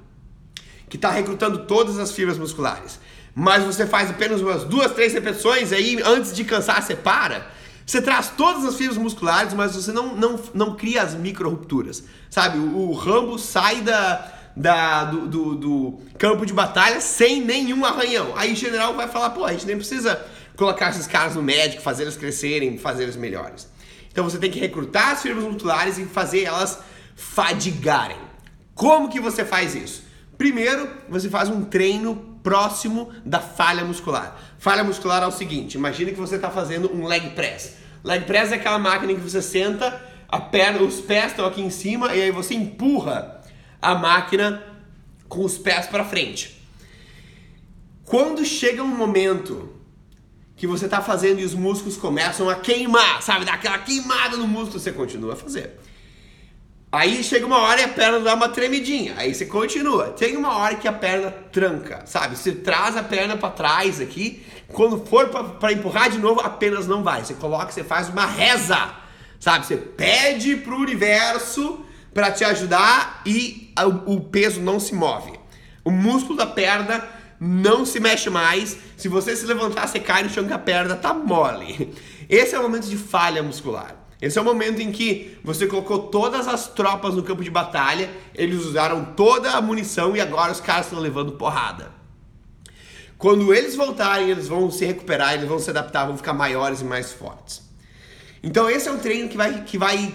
que está recrutando todas as fibras musculares, mas você faz apenas umas duas, três repetições, aí antes de cansar você para, você traz todas as fibras musculares, mas você não, não, não cria as micro rupturas, sabe? O, Rambo sai da, da, do, do, do, campo de batalha sem nenhum arranhão. Aí o general vai falar, pô, a gente nem precisa colocar esses caras no médico, fazer eles crescerem, fazer eles melhores. Então você tem que recrutar as fibras musculares e fazer elas fadigarem. Como que você faz isso? Primeiro, você faz um treino próximo da falha muscular. Falha muscular é o seguinte: imagine que você está fazendo um leg press. Leg press é aquela máquina em que você senta, a perna, os pés estão aqui em cima e aí você empurra a máquina com os pés para frente. Quando chega um momento que você está fazendo e os músculos começam a queimar, sabe, dá aquela queimada no músculo, você continua a fazer. Aí chega uma hora e a perna dá uma tremidinha. Aí você continua. Tem uma hora que a perna tranca, sabe? Você traz a perna para trás aqui. Quando for para empurrar de novo, apenas não vai. Você coloca, você faz uma reza, sabe? Você pede pro universo para te ajudar e o, o peso não se move. O músculo da perna não se mexe mais. Se você se levantar, você cai no chão que a perna tá mole. Esse é o momento de falha muscular. Esse é o momento em que você colocou todas as tropas no campo de batalha, eles usaram toda a munição e agora os caras estão levando porrada. Quando eles voltarem, eles vão se recuperar, eles vão se adaptar, vão ficar maiores e mais fortes. Então esse é um treino que vai, que vai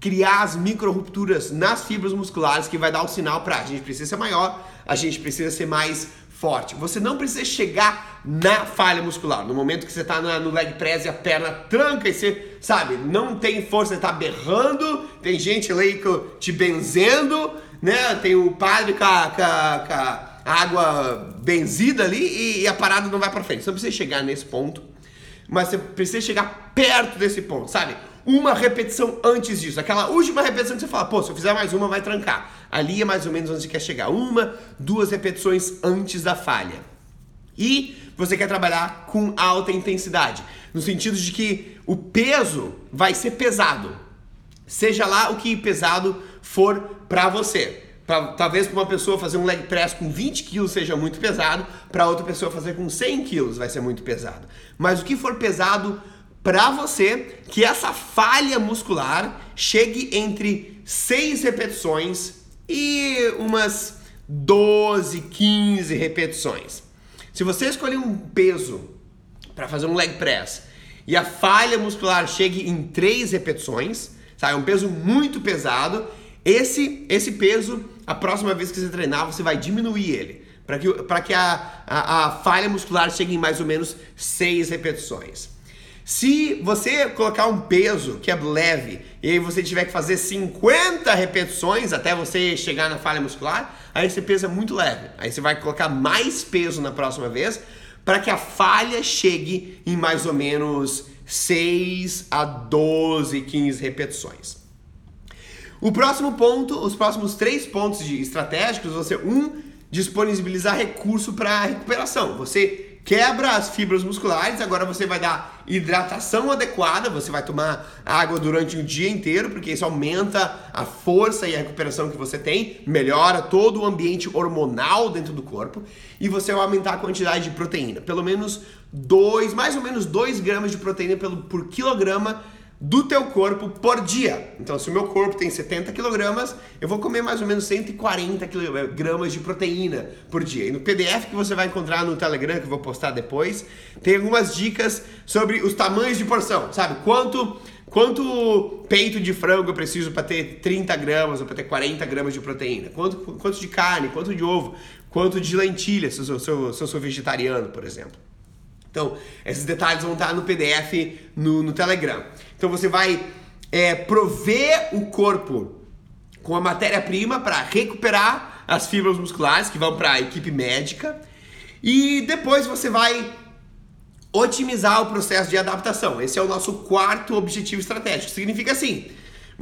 criar as micro rupturas nas fibras musculares, que vai dar o sinal para a gente precisa ser maior, a gente precisa ser mais forte. Você não precisa chegar na falha muscular. No momento que você está no leg press e a perna tranca e você, sabe, não tem força, está berrando, tem gente ali te benzendo, né? Tem o padre com a, com a, com a água benzida ali e, e a parada não vai para frente. Você não precisa chegar nesse ponto, mas você precisa chegar perto desse ponto, sabe? Uma repetição antes disso. Aquela última repetição que você fala, pô, se eu fizer mais uma, vai trancar. Ali é mais ou menos onde você quer chegar. Uma, duas repetições antes da falha. E você quer trabalhar com alta intensidade. No sentido de que o peso vai ser pesado. Seja lá o que pesado for para você. Pra, talvez para uma pessoa fazer um leg press com 20 quilos seja muito pesado, para outra pessoa fazer com 100 quilos vai ser muito pesado. Mas o que for pesado para você que essa falha muscular chegue entre 6 repetições e umas 12, 15 repetições. Se você escolher um peso para fazer um leg press e a falha muscular chegue em 3 repetições, é um peso muito pesado, esse, esse peso, a próxima vez que você treinar, você vai diminuir ele. Para que, pra que a, a, a falha muscular chegue em mais ou menos 6 repetições. Se você colocar um peso que é leve e aí você tiver que fazer 50 repetições até você chegar na falha muscular, aí esse peso é muito leve. Aí você vai colocar mais peso na próxima vez para que a falha chegue em mais ou menos 6 a 12, 15 repetições. O próximo ponto, os próximos três pontos estratégicos, você um disponibilizar recurso para recuperação. Você quebra as fibras musculares, agora você vai dar hidratação adequada, você vai tomar água durante o dia inteiro, porque isso aumenta a força e a recuperação que você tem, melhora todo o ambiente hormonal dentro do corpo e você vai aumentar a quantidade de proteína, pelo menos 2, mais ou menos 2 gramas de proteína por quilograma do teu corpo por dia. Então, se o meu corpo tem 70 quilogramas, eu vou comer mais ou menos 140 gramas de proteína por dia. E no PDF que você vai encontrar no Telegram, que eu vou postar depois, tem algumas dicas sobre os tamanhos de porção, sabe? Quanto Quanto peito de frango eu preciso para ter 30 gramas ou para ter 40 gramas de proteína? Quanto, quanto de carne? Quanto de ovo? Quanto de lentilha, se eu, se, eu, se eu sou vegetariano, por exemplo? Então, esses detalhes vão estar no PDF no, no Telegram. Então, você vai é, prover o corpo com a matéria-prima para recuperar as fibras musculares que vão para a equipe médica e depois você vai otimizar o processo de adaptação. Esse é o nosso quarto objetivo estratégico. Significa assim: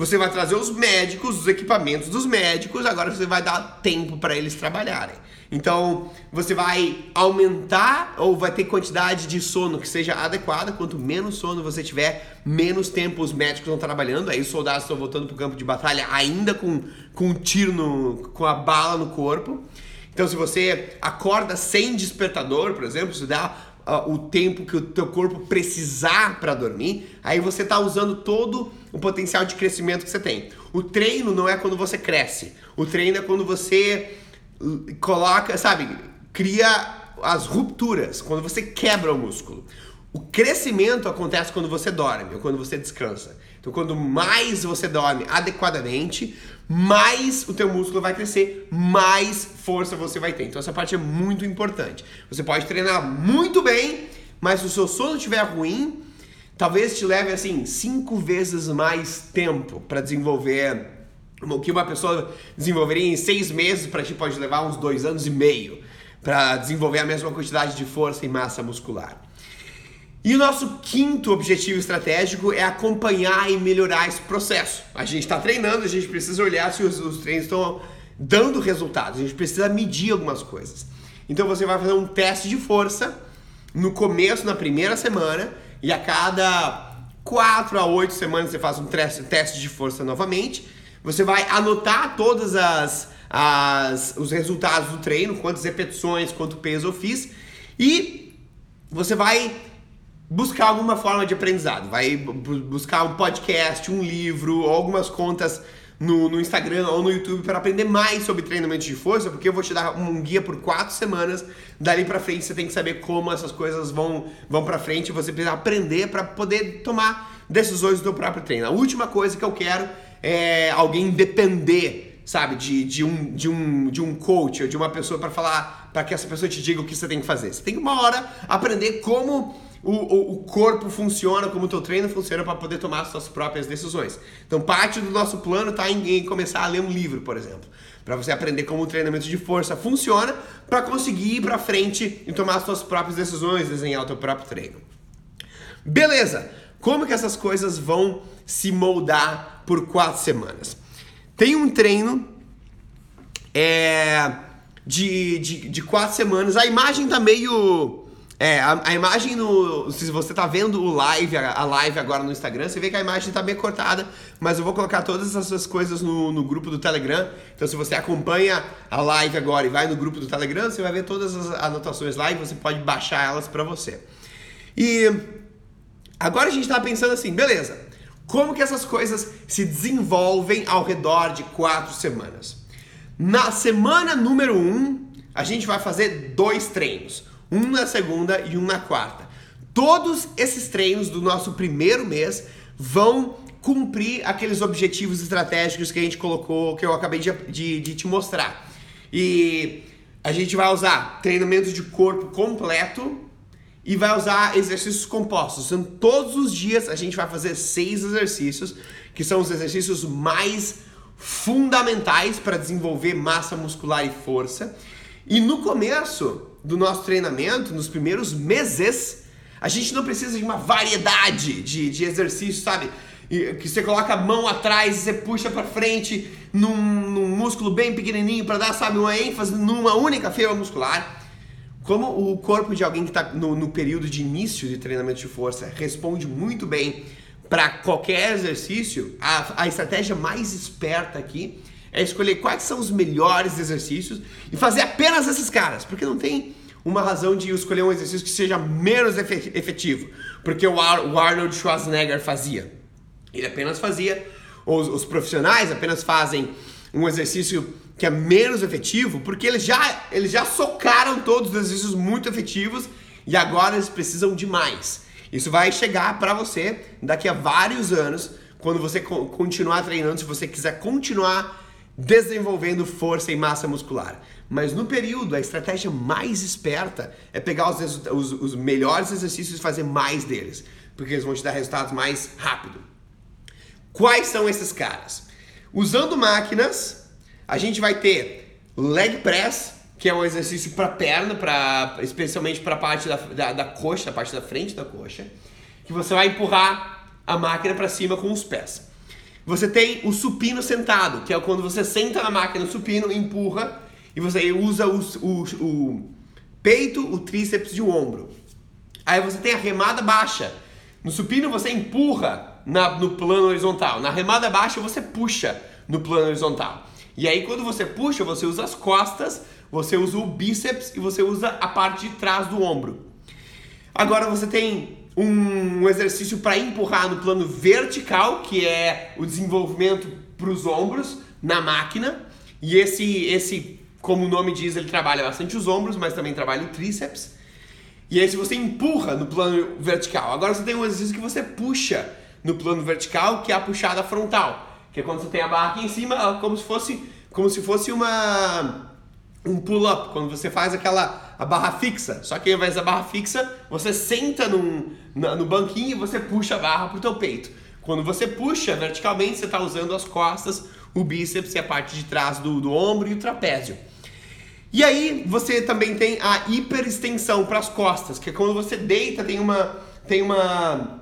você vai trazer os médicos, os equipamentos dos médicos, agora você vai dar tempo para eles trabalharem. Então, você vai aumentar ou vai ter quantidade de sono que seja adequada. Quanto menos sono você tiver, menos tempo os médicos estão trabalhando. Aí os soldados estão voltando para o campo de batalha ainda com, com um tiro, no, com a bala no corpo. Então, se você acorda sem despertador, por exemplo, se dá o tempo que o teu corpo precisar para dormir, aí você está usando todo o potencial de crescimento que você tem. O treino não é quando você cresce. O treino é quando você coloca, sabe, cria as rupturas, quando você quebra o músculo. O crescimento acontece quando você dorme ou quando você descansa. Então, quando mais você dorme adequadamente, mais o teu músculo vai crescer, mais força você vai ter. Então, essa parte é muito importante. Você pode treinar muito bem, mas se o seu sono estiver ruim, talvez te leve assim cinco vezes mais tempo para desenvolver o que uma pessoa desenvolveria em seis meses, para ti pode levar uns dois anos e meio para desenvolver a mesma quantidade de força e massa muscular. E o nosso quinto objetivo estratégico é acompanhar e melhorar esse processo. A gente está treinando, a gente precisa olhar se os, os treinos estão dando resultados, a gente precisa medir algumas coisas. Então você vai fazer um teste de força no começo, na primeira semana, e a cada quatro a oito semanas você faz um teste de força novamente você vai anotar todas as, as os resultados do treino, quantas repetições, quanto peso eu fiz e você vai buscar alguma forma de aprendizado. Vai buscar um podcast, um livro, algumas contas no, no Instagram ou no YouTube para aprender mais sobre treinamento de força, porque eu vou te dar um guia por quatro semanas. Dali para frente você tem que saber como essas coisas vão, vão para frente. Você precisa aprender para poder tomar decisões do próprio treino. A última coisa que eu quero é, alguém depender, sabe, de, de, um, de, um, de um coach ou de uma pessoa para falar, para que essa pessoa te diga o que você tem que fazer. Você tem que uma hora aprender como o, o, o corpo funciona, como o teu treino funciona para poder tomar as suas próprias decisões. Então, parte do nosso plano está em, em começar a ler um livro, por exemplo para você aprender como o treinamento de força funciona, para conseguir ir para frente e tomar as suas próprias decisões, desenhar o teu próprio treino. Beleza? Como que essas coisas vão se moldar por quatro semanas? Tem um treino é, de, de, de quatro semanas. A imagem tá meio. É, a, a, imagem no. Se você tá vendo o live, a, a, live agora no Instagram, você vê que a imagem tá meio cortada, mas eu vou colocar todas essas coisas no, no grupo do Telegram. Então, se você acompanha a live agora e vai no grupo do Telegram, você vai ver todas as anotações lá e você pode baixar elas para você. E Agora a gente está pensando assim, beleza, como que essas coisas se desenvolvem ao redor de quatro semanas? Na semana número um, a gente vai fazer dois treinos, um na segunda e um na quarta. Todos esses treinos do nosso primeiro mês vão cumprir aqueles objetivos estratégicos que a gente colocou, que eu acabei de, de, de te mostrar. E a gente vai usar treinamento de corpo completo e vai usar exercícios compostos. Então, todos os dias a gente vai fazer seis exercícios, que são os exercícios mais fundamentais para desenvolver massa muscular e força. E no começo do nosso treinamento, nos primeiros meses, A gente não precisa de uma variedade de, de exercícios, sabe? que você coloca a mão atrás e você puxa para frente num, num, músculo bem pequenininho para dar, sabe, uma ênfase numa única fibra muscular. Como o corpo de alguém que está no, no período de início de treinamento de força responde muito bem para qualquer exercício, a, a estratégia mais esperta aqui é escolher quais são os melhores exercícios e fazer apenas esses caras, porque não tem uma razão de escolher um exercício que seja menos efetivo, porque o, Ar o Arnold Schwarzenegger fazia. Ele apenas fazia, os, os profissionais apenas fazem um exercício que é menos efetivo, porque eles já, eles já socaram todos os exercícios muito efetivos e agora eles precisam de mais. Isso vai chegar para você daqui a vários anos, quando você continuar treinando, se você quiser continuar desenvolvendo força e massa muscular. Mas no período, a estratégia mais esperta é pegar os, os, os melhores exercícios e fazer mais deles, porque eles vão te dar resultados mais rápido. Quais são esses caras? Usando máquinas, a gente vai ter leg press, que é um exercício para perna, pra, especialmente para a parte da, da, da coxa, a parte da frente da coxa, que você vai empurrar a máquina para cima com os pés. Você tem o supino sentado, que é quando você senta na máquina no supino, empurra e você usa o, o, o peito, o tríceps e o ombro. Aí você tem a remada baixa. No supino você empurra na, no plano horizontal. Na remada baixa você puxa no plano horizontal. E aí quando você puxa, você usa as costas você usa o bíceps e você usa a parte de trás do ombro. Agora você tem um exercício para empurrar no plano vertical, que é o desenvolvimento para os ombros na máquina. E esse, esse, como o nome diz, ele trabalha bastante os ombros, mas também trabalha o tríceps. E aí você empurra no plano vertical. Agora você tem um exercício que você puxa no plano vertical, que é a puxada frontal, que é quando você tem a barra aqui em cima, como se fosse, como se fosse uma um pull-up, quando você faz aquela a barra fixa. Só que ao invés da barra fixa, você senta num, no banquinho e você puxa a barra pro teu peito. Quando você puxa verticalmente, você está usando as costas, o bíceps e a parte de trás do, do ombro e o trapézio. E aí você também tem a hiperextensão para as costas, que é quando você deita, tem uma tem uma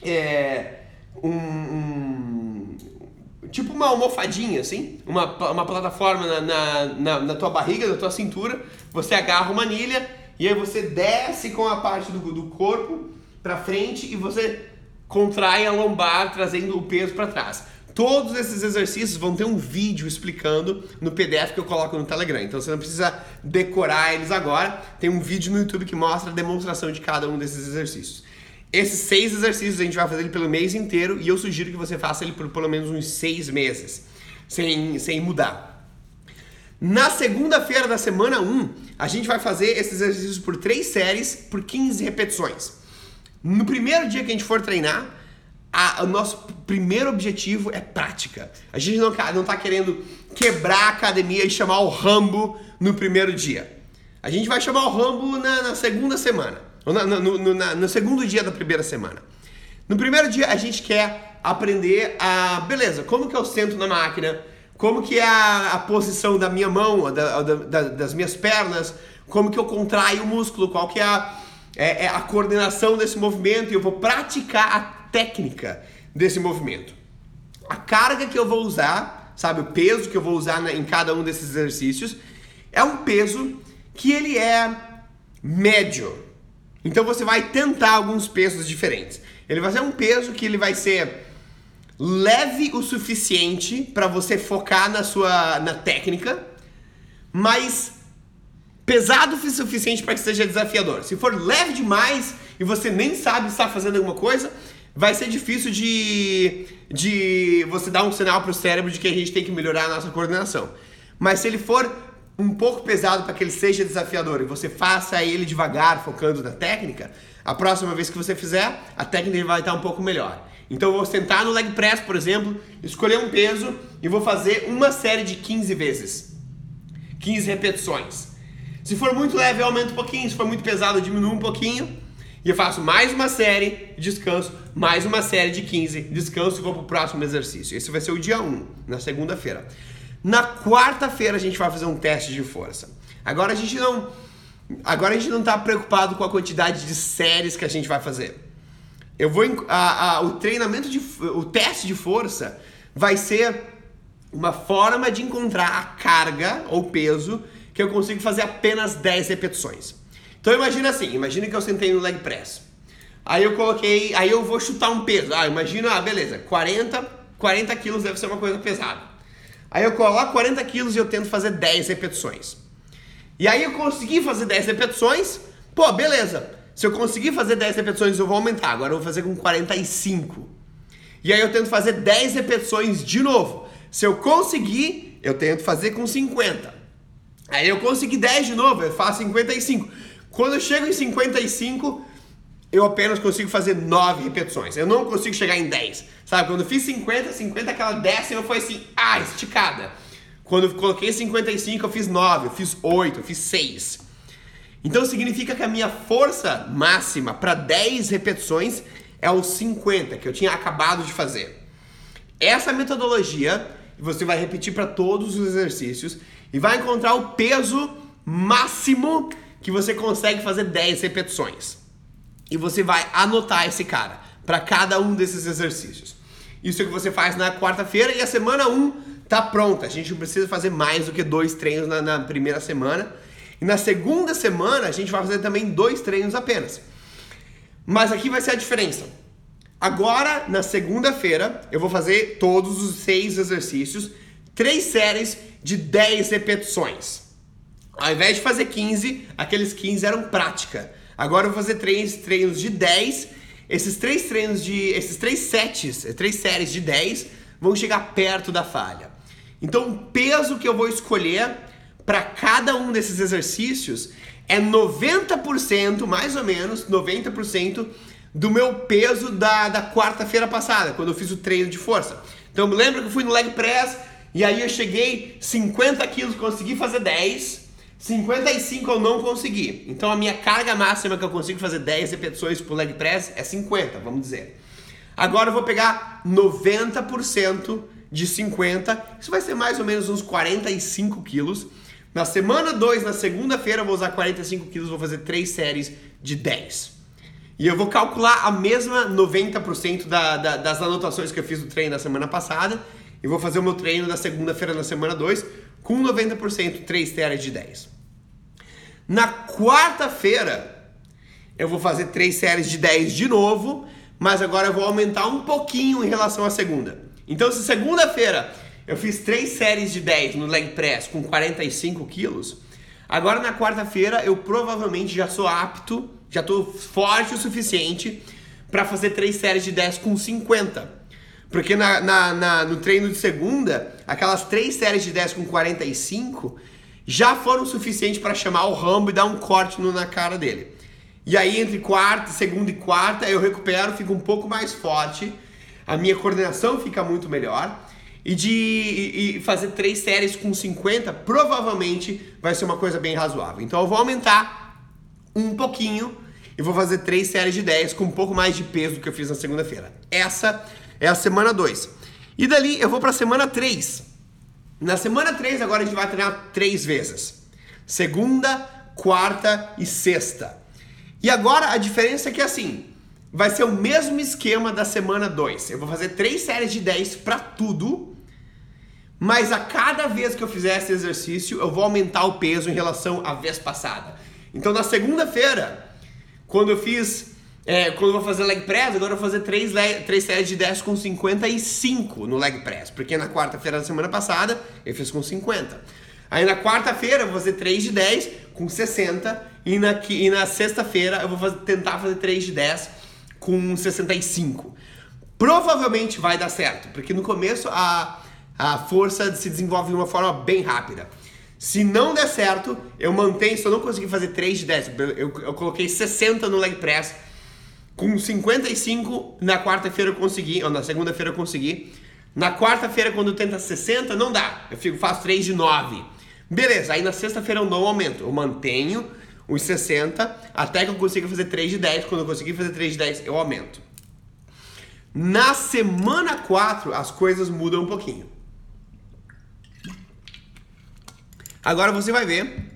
é, um, um tipo uma almofadinha, assim, uma, uma plataforma na, na, na, na, tua barriga, na tua cintura, você agarra uma anilha e aí você desce com a parte do, do corpo para frente e você contrai a lombar, trazendo o peso para trás. Todos esses exercícios vão ter um vídeo explicando no PDF que eu coloco no Telegram. Então você não precisa decorar eles agora. Tem um vídeo no YouTube que mostra a demonstração de cada um desses exercícios. Esses seis exercícios a gente vai fazer ele pelo mês inteiro e eu sugiro que você faça ele por pelo menos uns seis meses, sem, sem mudar. Na segunda-feira da semana 1, a gente vai fazer esses exercícios por três séries, por 15 repetições. No primeiro dia que a gente for treinar, a, o nosso primeiro objetivo é prática. A gente não, não tá querendo quebrar a academia e chamar o Rambo no primeiro dia. A gente vai chamar o Rambo na, na segunda semana. No, no, no, na, no segundo dia da primeira semana. No primeiro dia a gente quer aprender a, beleza, como que eu sento na máquina, como que é a, a posição da minha mão, da, da, das minhas pernas, como que eu contraio o músculo, qual que é a, é, é a coordenação desse movimento e eu vou praticar a técnica desse movimento. A carga que eu vou usar, sabe, o peso que eu vou usar na, em cada um desses exercícios, é um peso que ele é médio, então você vai tentar alguns pesos diferentes. Ele vai ser um peso que ele vai ser leve o suficiente para você focar na sua na técnica, mas pesado o suficiente para que seja desafiador. Se for leve demais e você nem sabe se está fazendo alguma coisa, vai ser difícil de, de você dar um sinal para o cérebro de que a gente tem que melhorar a nossa coordenação. Mas se ele for um pouco pesado para que ele seja desafiador e você faça ele devagar, focando na técnica, a próxima vez que você fizer, a técnica vai estar um pouco melhor. Então eu vou sentar no leg press, por exemplo, escolher um peso e vou fazer uma série de 15 vezes. 15 repetições. Se for muito leve, eu aumento um pouquinho, se for muito pesado, eu diminuo um pouquinho. E eu faço mais uma série, descanso, mais uma série de 15, descanso e vou para o próximo exercício. Esse vai ser o dia 1, na segunda-feira. Na quarta-feira a gente vai fazer um teste de força. Agora a gente não agora a gente não está preocupado com a quantidade de séries que a gente vai fazer. Eu vou a, a, o treinamento de o teste de força vai ser uma forma de encontrar a carga ou peso que eu consigo fazer apenas 10 repetições. Então imagina assim, imagina que eu sentei no leg press. Aí eu coloquei, aí eu vou chutar um peso. Ah, imagina, ah, beleza, 40, 40 quilos deve ser uma coisa pesada. Aí eu coloco 40 quilos e eu tento fazer 10 repetições. E aí eu consegui fazer 10 repetições, pô, beleza. Se eu conseguir fazer 10 repetições, eu vou aumentar. Agora eu vou fazer com 45. E aí eu tento fazer 10 repetições de novo. Se eu conseguir, eu tento fazer com 50. Aí eu consegui 10 de novo, eu faço 55. Quando eu chego em 55, eu apenas consigo fazer 9 repetições. Eu não consigo chegar em 10. Sabe, quando eu fiz 50, 50 aquela décima foi assim, ah, esticada. Quando eu coloquei 55, eu fiz 9, eu fiz 8, eu fiz 6. Então significa que a minha força máxima para 10 repetições é os 50 que eu tinha acabado de fazer. Essa metodologia você vai repetir para todos os exercícios e vai encontrar o peso máximo que você consegue fazer 10 repetições. E você vai anotar esse cara para cada um desses exercícios. Isso é o que você faz na quarta-feira e a semana 1 tá pronta. A gente não precisa fazer mais do que dois treinos na, na primeira semana. E na segunda semana a gente vai fazer também dois treinos apenas. Mas aqui vai ser a diferença. Agora, na segunda-feira, eu vou fazer todos os seis exercícios, três séries de 10 repetições. Ao invés de fazer 15, aqueles 15 eram prática. Agora eu vou fazer três treinos de 10. Esses três treinos de. Esses três sets, três séries de 10 vão chegar perto da falha. Então o peso que eu vou escolher para cada um desses exercícios é 90%, mais ou menos, 90% do meu peso da, da quarta-feira passada, quando eu fiz o treino de força. Então lembra que eu fui no leg press e aí eu cheguei 50 quilos, consegui fazer 10, 55 eu não consegui. Então a minha carga máxima que eu consigo fazer 10 repetições por leg press é 50, vamos dizer. Agora eu vou pegar 90% de 50, isso vai ser mais ou menos uns 45 quilos. Na semana 2, na segunda-feira, eu vou usar 45 quilos, vou fazer 3 séries de 10. E eu vou calcular a mesma 90% da, da, das anotações que eu fiz do treino da semana passada. E vou fazer o meu treino da segunda-feira na semana 2 com 90%, 3 séries de 10. Na quarta-feira, eu vou fazer 3 séries de 10 de novo, mas agora eu vou aumentar um pouquinho em relação à segunda. Então, se segunda-feira eu fiz 3 séries de 10 no leg press com 45 quilos, agora na quarta-feira eu provavelmente já sou apto já estou forte o suficiente para fazer três séries de 10 com 50. Porque na, na, na, no treino de segunda, aquelas três séries de 10 com 45 já foram suficientes para chamar o Rambo e dar um corte no, na cara dele. E aí, entre quarta, segunda e quarta, eu recupero, fico um pouco mais forte, a minha coordenação fica muito melhor. E de e, e fazer três séries com 50 provavelmente vai ser uma coisa bem razoável. Então eu vou aumentar um pouquinho e vou fazer três séries de 10 com um pouco mais de peso do que eu fiz na segunda-feira. Essa é a semana 2. E dali eu vou para a semana 3. Na semana 3 agora a gente vai treinar três vezes. Segunda, quarta e sexta. E agora a diferença é que assim, vai ser o mesmo esquema da semana 2. Eu vou fazer três séries de 10 para tudo, mas a cada vez que eu fizer esse exercício, eu vou aumentar o peso em relação à vez passada. Então na segunda-feira, quando eu fiz. É, quando eu vou fazer leg press, agora eu vou fazer 3, três séries de 10 com 55 no leg press. Porque na quarta-feira da semana passada eu fiz com 50. Aí na quarta-feira eu vou fazer 3 de 10 com 60. E na, e na sexta-feira eu vou fazer, tentar fazer 3 de 10 com 65. Provavelmente vai dar certo, porque no começo a, a força se desenvolve de uma forma bem rápida. Se não der certo, eu mantenho. Se eu não conseguir fazer 3 de 10, eu, eu coloquei 60 no leg press. Com 55 na quarta-feira eu consegui, ou na segunda-feira eu consegui. Na quarta-feira, quando tenta 60, não dá. Eu fico, faço 3 de 9. Beleza, aí na sexta-feira eu não aumento. Eu mantenho os 60 até que eu consiga fazer 3 de 10. Quando eu conseguir fazer 3 de 10, eu aumento. Na semana 4, as coisas mudam um pouquinho. Agora você vai ver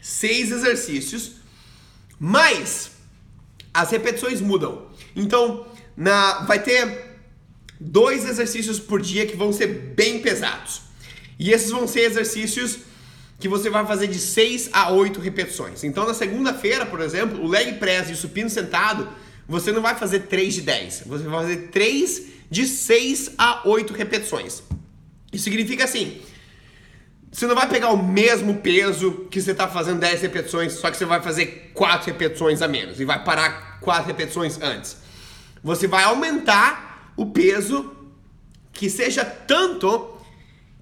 seis exercícios, mas as repetições mudam. Então, na, vai ter dois exercícios por dia que vão ser bem pesados. E esses vão ser exercícios que você vai fazer de 6 a 8 repetições. Então, na segunda-feira, por exemplo, o leg press e o supino sentado, você não vai fazer 3 de 10, você vai fazer 3 de 6 a 8 repetições. Isso significa assim, você não vai pegar o mesmo peso que você está fazendo 10 repetições, só que você vai fazer 4 repetições a menos e vai parar 4 repetições antes. Você vai aumentar o peso que seja tanto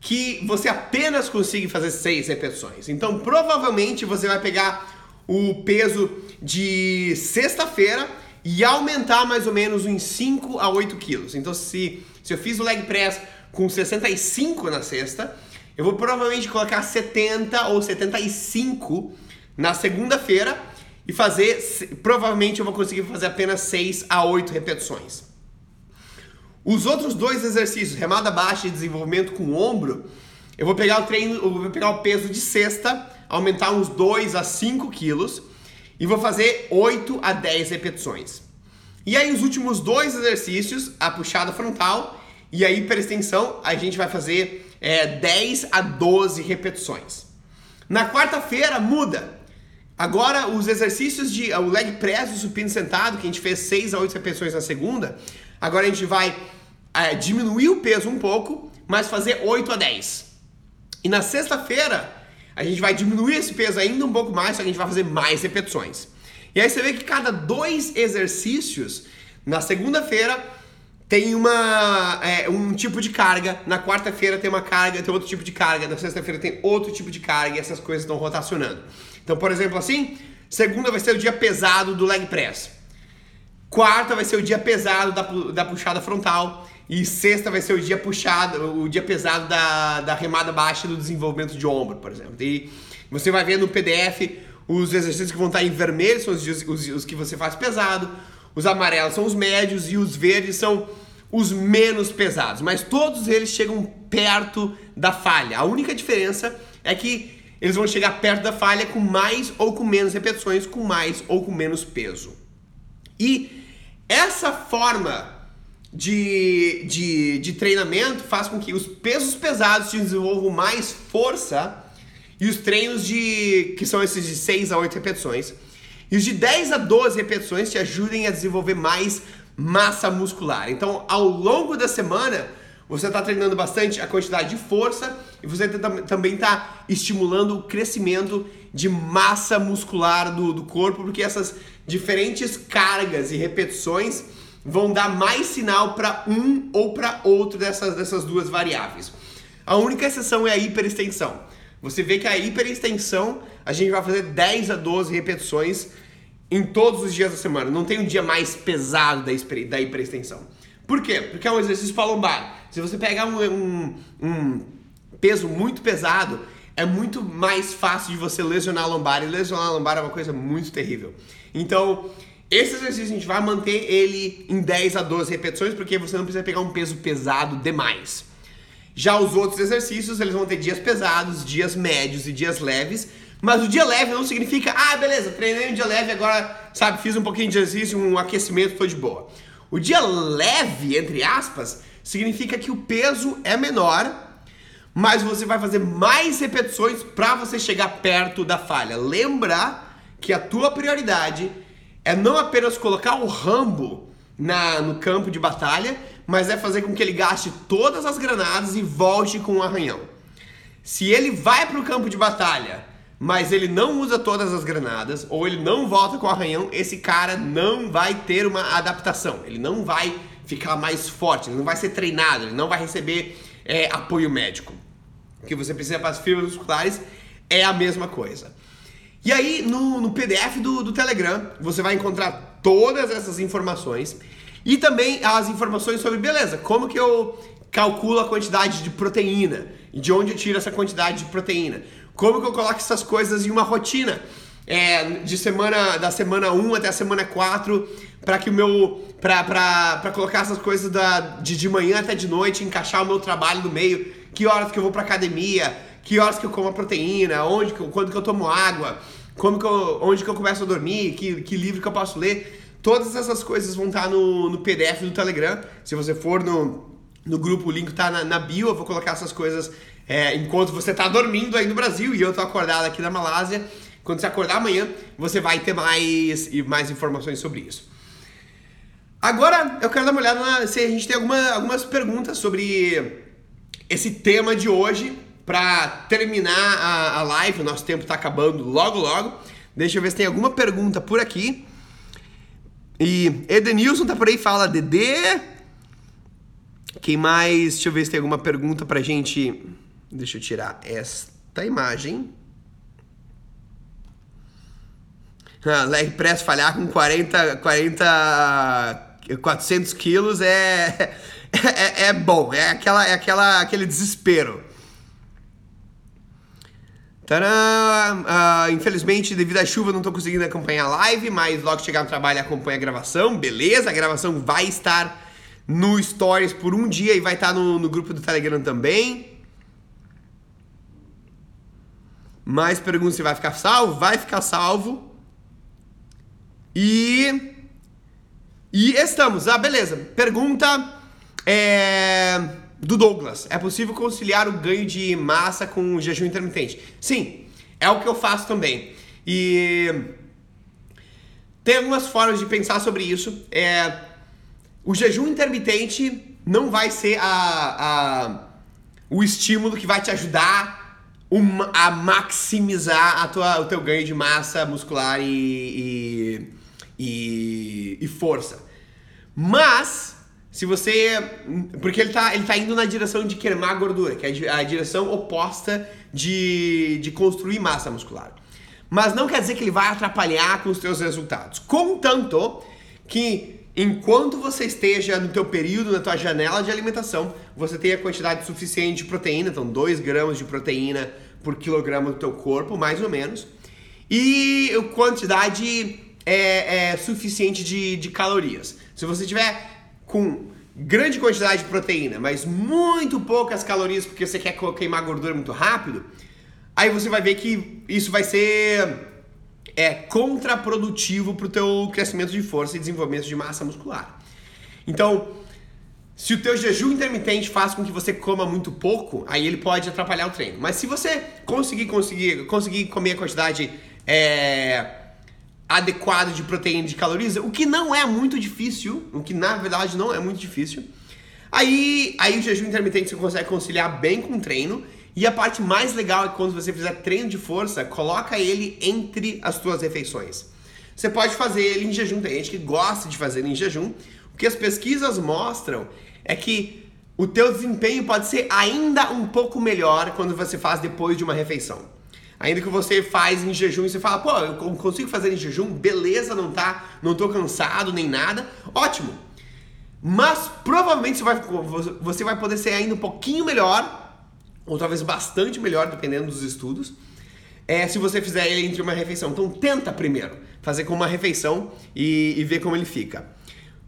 que você apenas consiga fazer 6 repetições. Então, provavelmente você vai pegar o peso de sexta-feira e aumentar mais ou menos uns 5 a 8 quilos. Então, se, se eu fiz o leg press com 65 na sexta, eu vou provavelmente colocar 70 ou 75 na segunda-feira e fazer, provavelmente eu vou conseguir fazer apenas 6 a 8 repetições. Os outros dois exercícios, remada baixa e desenvolvimento com o ombro, eu vou pegar o treino, eu vou pegar o peso de sexta, aumentar uns 2 a 5 quilos e vou fazer 8 a 10 repetições. E aí os últimos dois exercícios, a puxada frontal e a hiperextensão, a gente vai fazer é, 10 a 12 repetições. Na quarta-feira muda. Agora os exercícios de o leg press, o supino sentado, que a gente fez 6 a 8 repetições na segunda, agora a gente vai é, diminuir o peso um pouco, mas fazer 8 a 10. E na sexta-feira a gente vai diminuir esse peso ainda um pouco mais, só que a gente vai fazer mais repetições. E aí você vê que cada dois exercícios, na segunda-feira tem uma é, um tipo de carga, na quarta-feira tem uma carga, tem outro tipo de carga, na sexta-feira tem outro tipo de carga e essas coisas estão rotacionando. Então, por exemplo, assim, segunda vai ser o dia pesado do leg press. Quarta vai ser o dia pesado da, da puxada frontal. E sexta vai ser o dia puxado, o dia pesado da, da remada baixa do desenvolvimento de ombro, por exemplo. E você vai ver no PDF os exercícios que vão estar em vermelho, são os, os, os que você faz pesado. Os amarelos são os médios e os verdes são os menos pesados. Mas todos eles chegam perto da falha. A única diferença é que eles vão chegar perto da falha com mais ou com menos repetições, com mais ou com menos peso. E essa forma de, de, de treinamento faz com que os pesos pesados desenvolvam mais força e os treinos de que são esses de 6 a 8 repetições e os de 10 a 12 repetições te ajudem a desenvolver mais massa muscular. Então, ao longo da semana, você está treinando bastante a quantidade de força e você também está estimulando o crescimento de massa muscular do, do corpo, porque essas diferentes cargas e repetições vão dar mais sinal para um ou para outro dessas, dessas duas variáveis. A única exceção é a hiperextensão. Você vê que a hiperextensão a gente vai fazer 10 a 12 repetições em todos os dias da semana. Não tem um dia mais pesado da, hiperextensão. Por quê? Porque é um exercício para lombar. Se você pegar um, um, um, peso muito pesado, é muito mais fácil de você lesionar a lombar. E lesionar a lombar é uma coisa muito terrível. Então, esse exercício a gente vai manter ele em 10 a 12 repetições, porque você não precisa pegar um peso pesado demais. Já os outros exercícios, eles vão ter dias pesados, dias médios e dias leves. Mas o dia leve não significa, ah, beleza, treinei um dia leve, agora, sabe, fiz um pouquinho de exercício, um aquecimento, foi de boa. O dia leve, entre aspas, significa que o peso é menor, mas você vai fazer mais repetições para você chegar perto da falha. Lembra que a tua prioridade é não apenas colocar o Rambo na, no campo de batalha, mas é fazer com que ele gaste todas as granadas e volte com o um arranhão. Se ele vai para o campo de batalha, mas ele não usa todas as granadas, ou ele não volta com o arranhão, esse cara não vai ter uma adaptação. Ele não vai ficar mais forte, ele não vai ser treinado, ele não vai receber é, apoio médico. O que você precisa para as fibras musculares é a mesma coisa. E aí, no, no PDF do, do Telegram, você vai encontrar todas essas informações e também as informações sobre, beleza, como que eu calculo a quantidade de proteína? E de onde eu tiro essa quantidade de proteína. Como que eu coloco essas coisas em uma rotina? É, de semana da semana 1 até a semana 4 para que o meu para colocar essas coisas da, de, de manhã até de noite, encaixar o meu trabalho no meio, que horas que eu vou para academia, que horas que eu como a proteína, onde quando que eu tomo água, como que eu, onde que eu começo a dormir, que, que livro que eu posso ler. Todas essas coisas vão estar no, no PDF do Telegram. Se você for no, no grupo, o link tá na, na bio, eu vou colocar essas coisas é, enquanto você está dormindo aí no Brasil e eu tô acordado aqui na Malásia. Quando você acordar amanhã, você vai ter mais, mais informações sobre isso. Agora eu quero dar uma olhada na, se a gente tem alguma, algumas perguntas sobre esse tema de hoje para terminar a, a, live. O nosso tempo está acabando logo logo. Deixa eu ver se tem alguma pergunta por aqui. E Edenilson tá por aí, fala Dedê. Quem mais? Deixa eu ver se tem alguma pergunta pra gente. Deixa eu tirar esta imagem. Ah, leg press falhar com 40, 40 400 quilos é, é, é bom, é, aquela, é aquela, aquele desespero. Uh, infelizmente, devido à chuva, não estou conseguindo acompanhar a live, mas logo que chegar no trabalho acompanha a gravação. Beleza, a gravação vai estar no Stories por um dia e vai estar no, no grupo do Telegram também. Mais perguntas se vai ficar salvo? Vai ficar salvo. E e estamos. Ah, beleza. Pergunta é, do Douglas. É possível conciliar o ganho de massa com o jejum intermitente? Sim, é o que eu faço também. E tem algumas formas de pensar sobre isso. É, o jejum intermitente não vai ser a, a, o estímulo que vai te ajudar a maximizar a tua, o teu ganho de massa muscular e, e, e, e força. Mas, se você. Porque ele tá, ele tá indo na direção de queimar gordura, que é a direção oposta de, de construir massa muscular. Mas não quer dizer que ele vai atrapalhar com os teus resultados. Contanto que enquanto você esteja no teu período, na tua janela de alimentação, você tenha a quantidade suficiente de proteína, então 2 gramas de proteína por quilograma do teu corpo, mais ou menos, e quantidade é, é suficiente de, de calorias. Se você tiver com grande quantidade de proteína, mas muito poucas calorias porque você quer queimar gordura muito rápido, aí você vai ver que isso vai ser é contraprodutivo para o teu crescimento de força e desenvolvimento de massa muscular. Então, se o teu jejum intermitente faz com que você coma muito pouco, aí ele pode atrapalhar o treino. Mas se você conseguir conseguir conseguir comer a quantidade é, adequado de proteína e de calorias, o que não é muito difícil, o que na verdade não é muito difícil. Aí, aí o jejum intermitente você consegue conciliar bem com o treino. E a parte mais legal é que quando você fizer treino de força, coloca ele entre as suas refeições. Você pode fazer ele em jejum, tem gente que gosta de fazer ele em jejum. O que as pesquisas mostram é que o teu desempenho pode ser ainda um pouco melhor quando você faz depois de uma refeição. Ainda que você faz em jejum e você fala, pô, eu consigo fazer em jejum, beleza, não tá, não tô cansado nem nada, ótimo. Mas provavelmente você vai, você vai poder ser ainda um pouquinho melhor, ou talvez bastante melhor, dependendo dos estudos, é, se você fizer ele entre uma refeição. Então tenta primeiro fazer com uma refeição e, e ver como ele fica.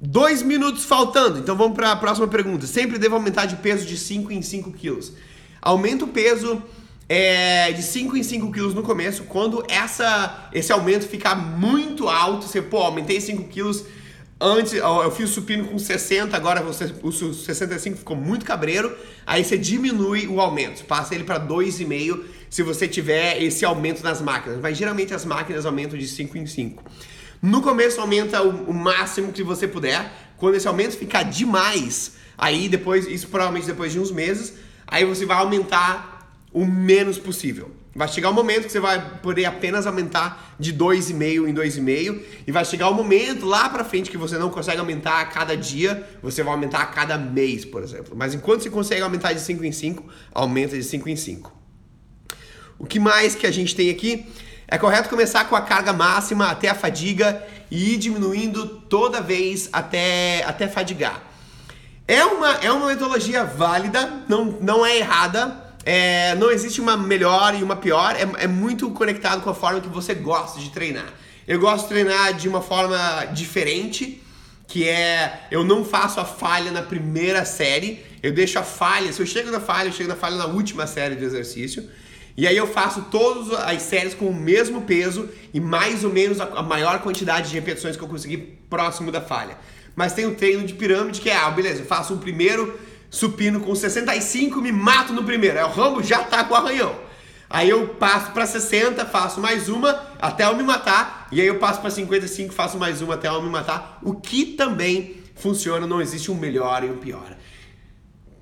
Dois minutos faltando, então vamos para a próxima pergunta. Sempre devo aumentar de peso de 5 em 5 quilos. Aumenta o peso é, de 5 em 5 quilos no começo, quando essa, esse aumento ficar muito alto, você, pô, aumentei 5 quilos, antes eu fiz supino com 60, agora você, o 65 ficou muito cabreiro, aí você diminui o aumento, passa ele para 2,5 se você tiver esse aumento nas máquinas, mas geralmente as máquinas aumentam de 5 em 5. No começo aumenta o, o máximo que você puder, quando esse aumento ficar demais, aí depois, isso provavelmente depois de uns meses, aí você vai aumentar o menos possível. Vai chegar um momento que você vai poder apenas aumentar de 2,5 em 2,5 e vai chegar um momento lá para frente que você não consegue aumentar a cada dia, você vai aumentar a cada mês, por exemplo. Mas enquanto você consegue aumentar de 5 em 5, aumenta de 5 em 5. O que mais que a gente tem aqui? É correto começar com a carga máxima até a fadiga e ir diminuindo toda vez até, até fadigar. É uma, é uma metodologia válida, não, não é errada, é, não existe uma melhor e uma pior, é, é muito conectado com a forma que você gosta de treinar. Eu gosto de treinar de uma forma diferente, que é eu não faço a falha na primeira série, eu deixo a falha, se eu chego na falha, eu chego na falha na última série do exercício. E aí eu faço todas as séries com o mesmo peso e mais ou menos a maior quantidade de repetições que eu conseguir próximo da falha. Mas tem o treino de pirâmide que é, ah, beleza, eu faço um primeiro supino com 65, me mato no primeiro. Aí o Rambo já tá com o arranhão. Aí eu passo para 60, faço mais uma até eu me matar. E aí eu passo para 55, faço mais uma até eu me matar. O que também funciona, não existe um melhor e um pior.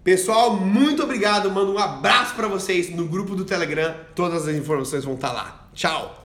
Pessoal, muito obrigado. Mando um abraço para vocês no grupo do Telegram. Todas as informações vão estar tá lá. Tchau.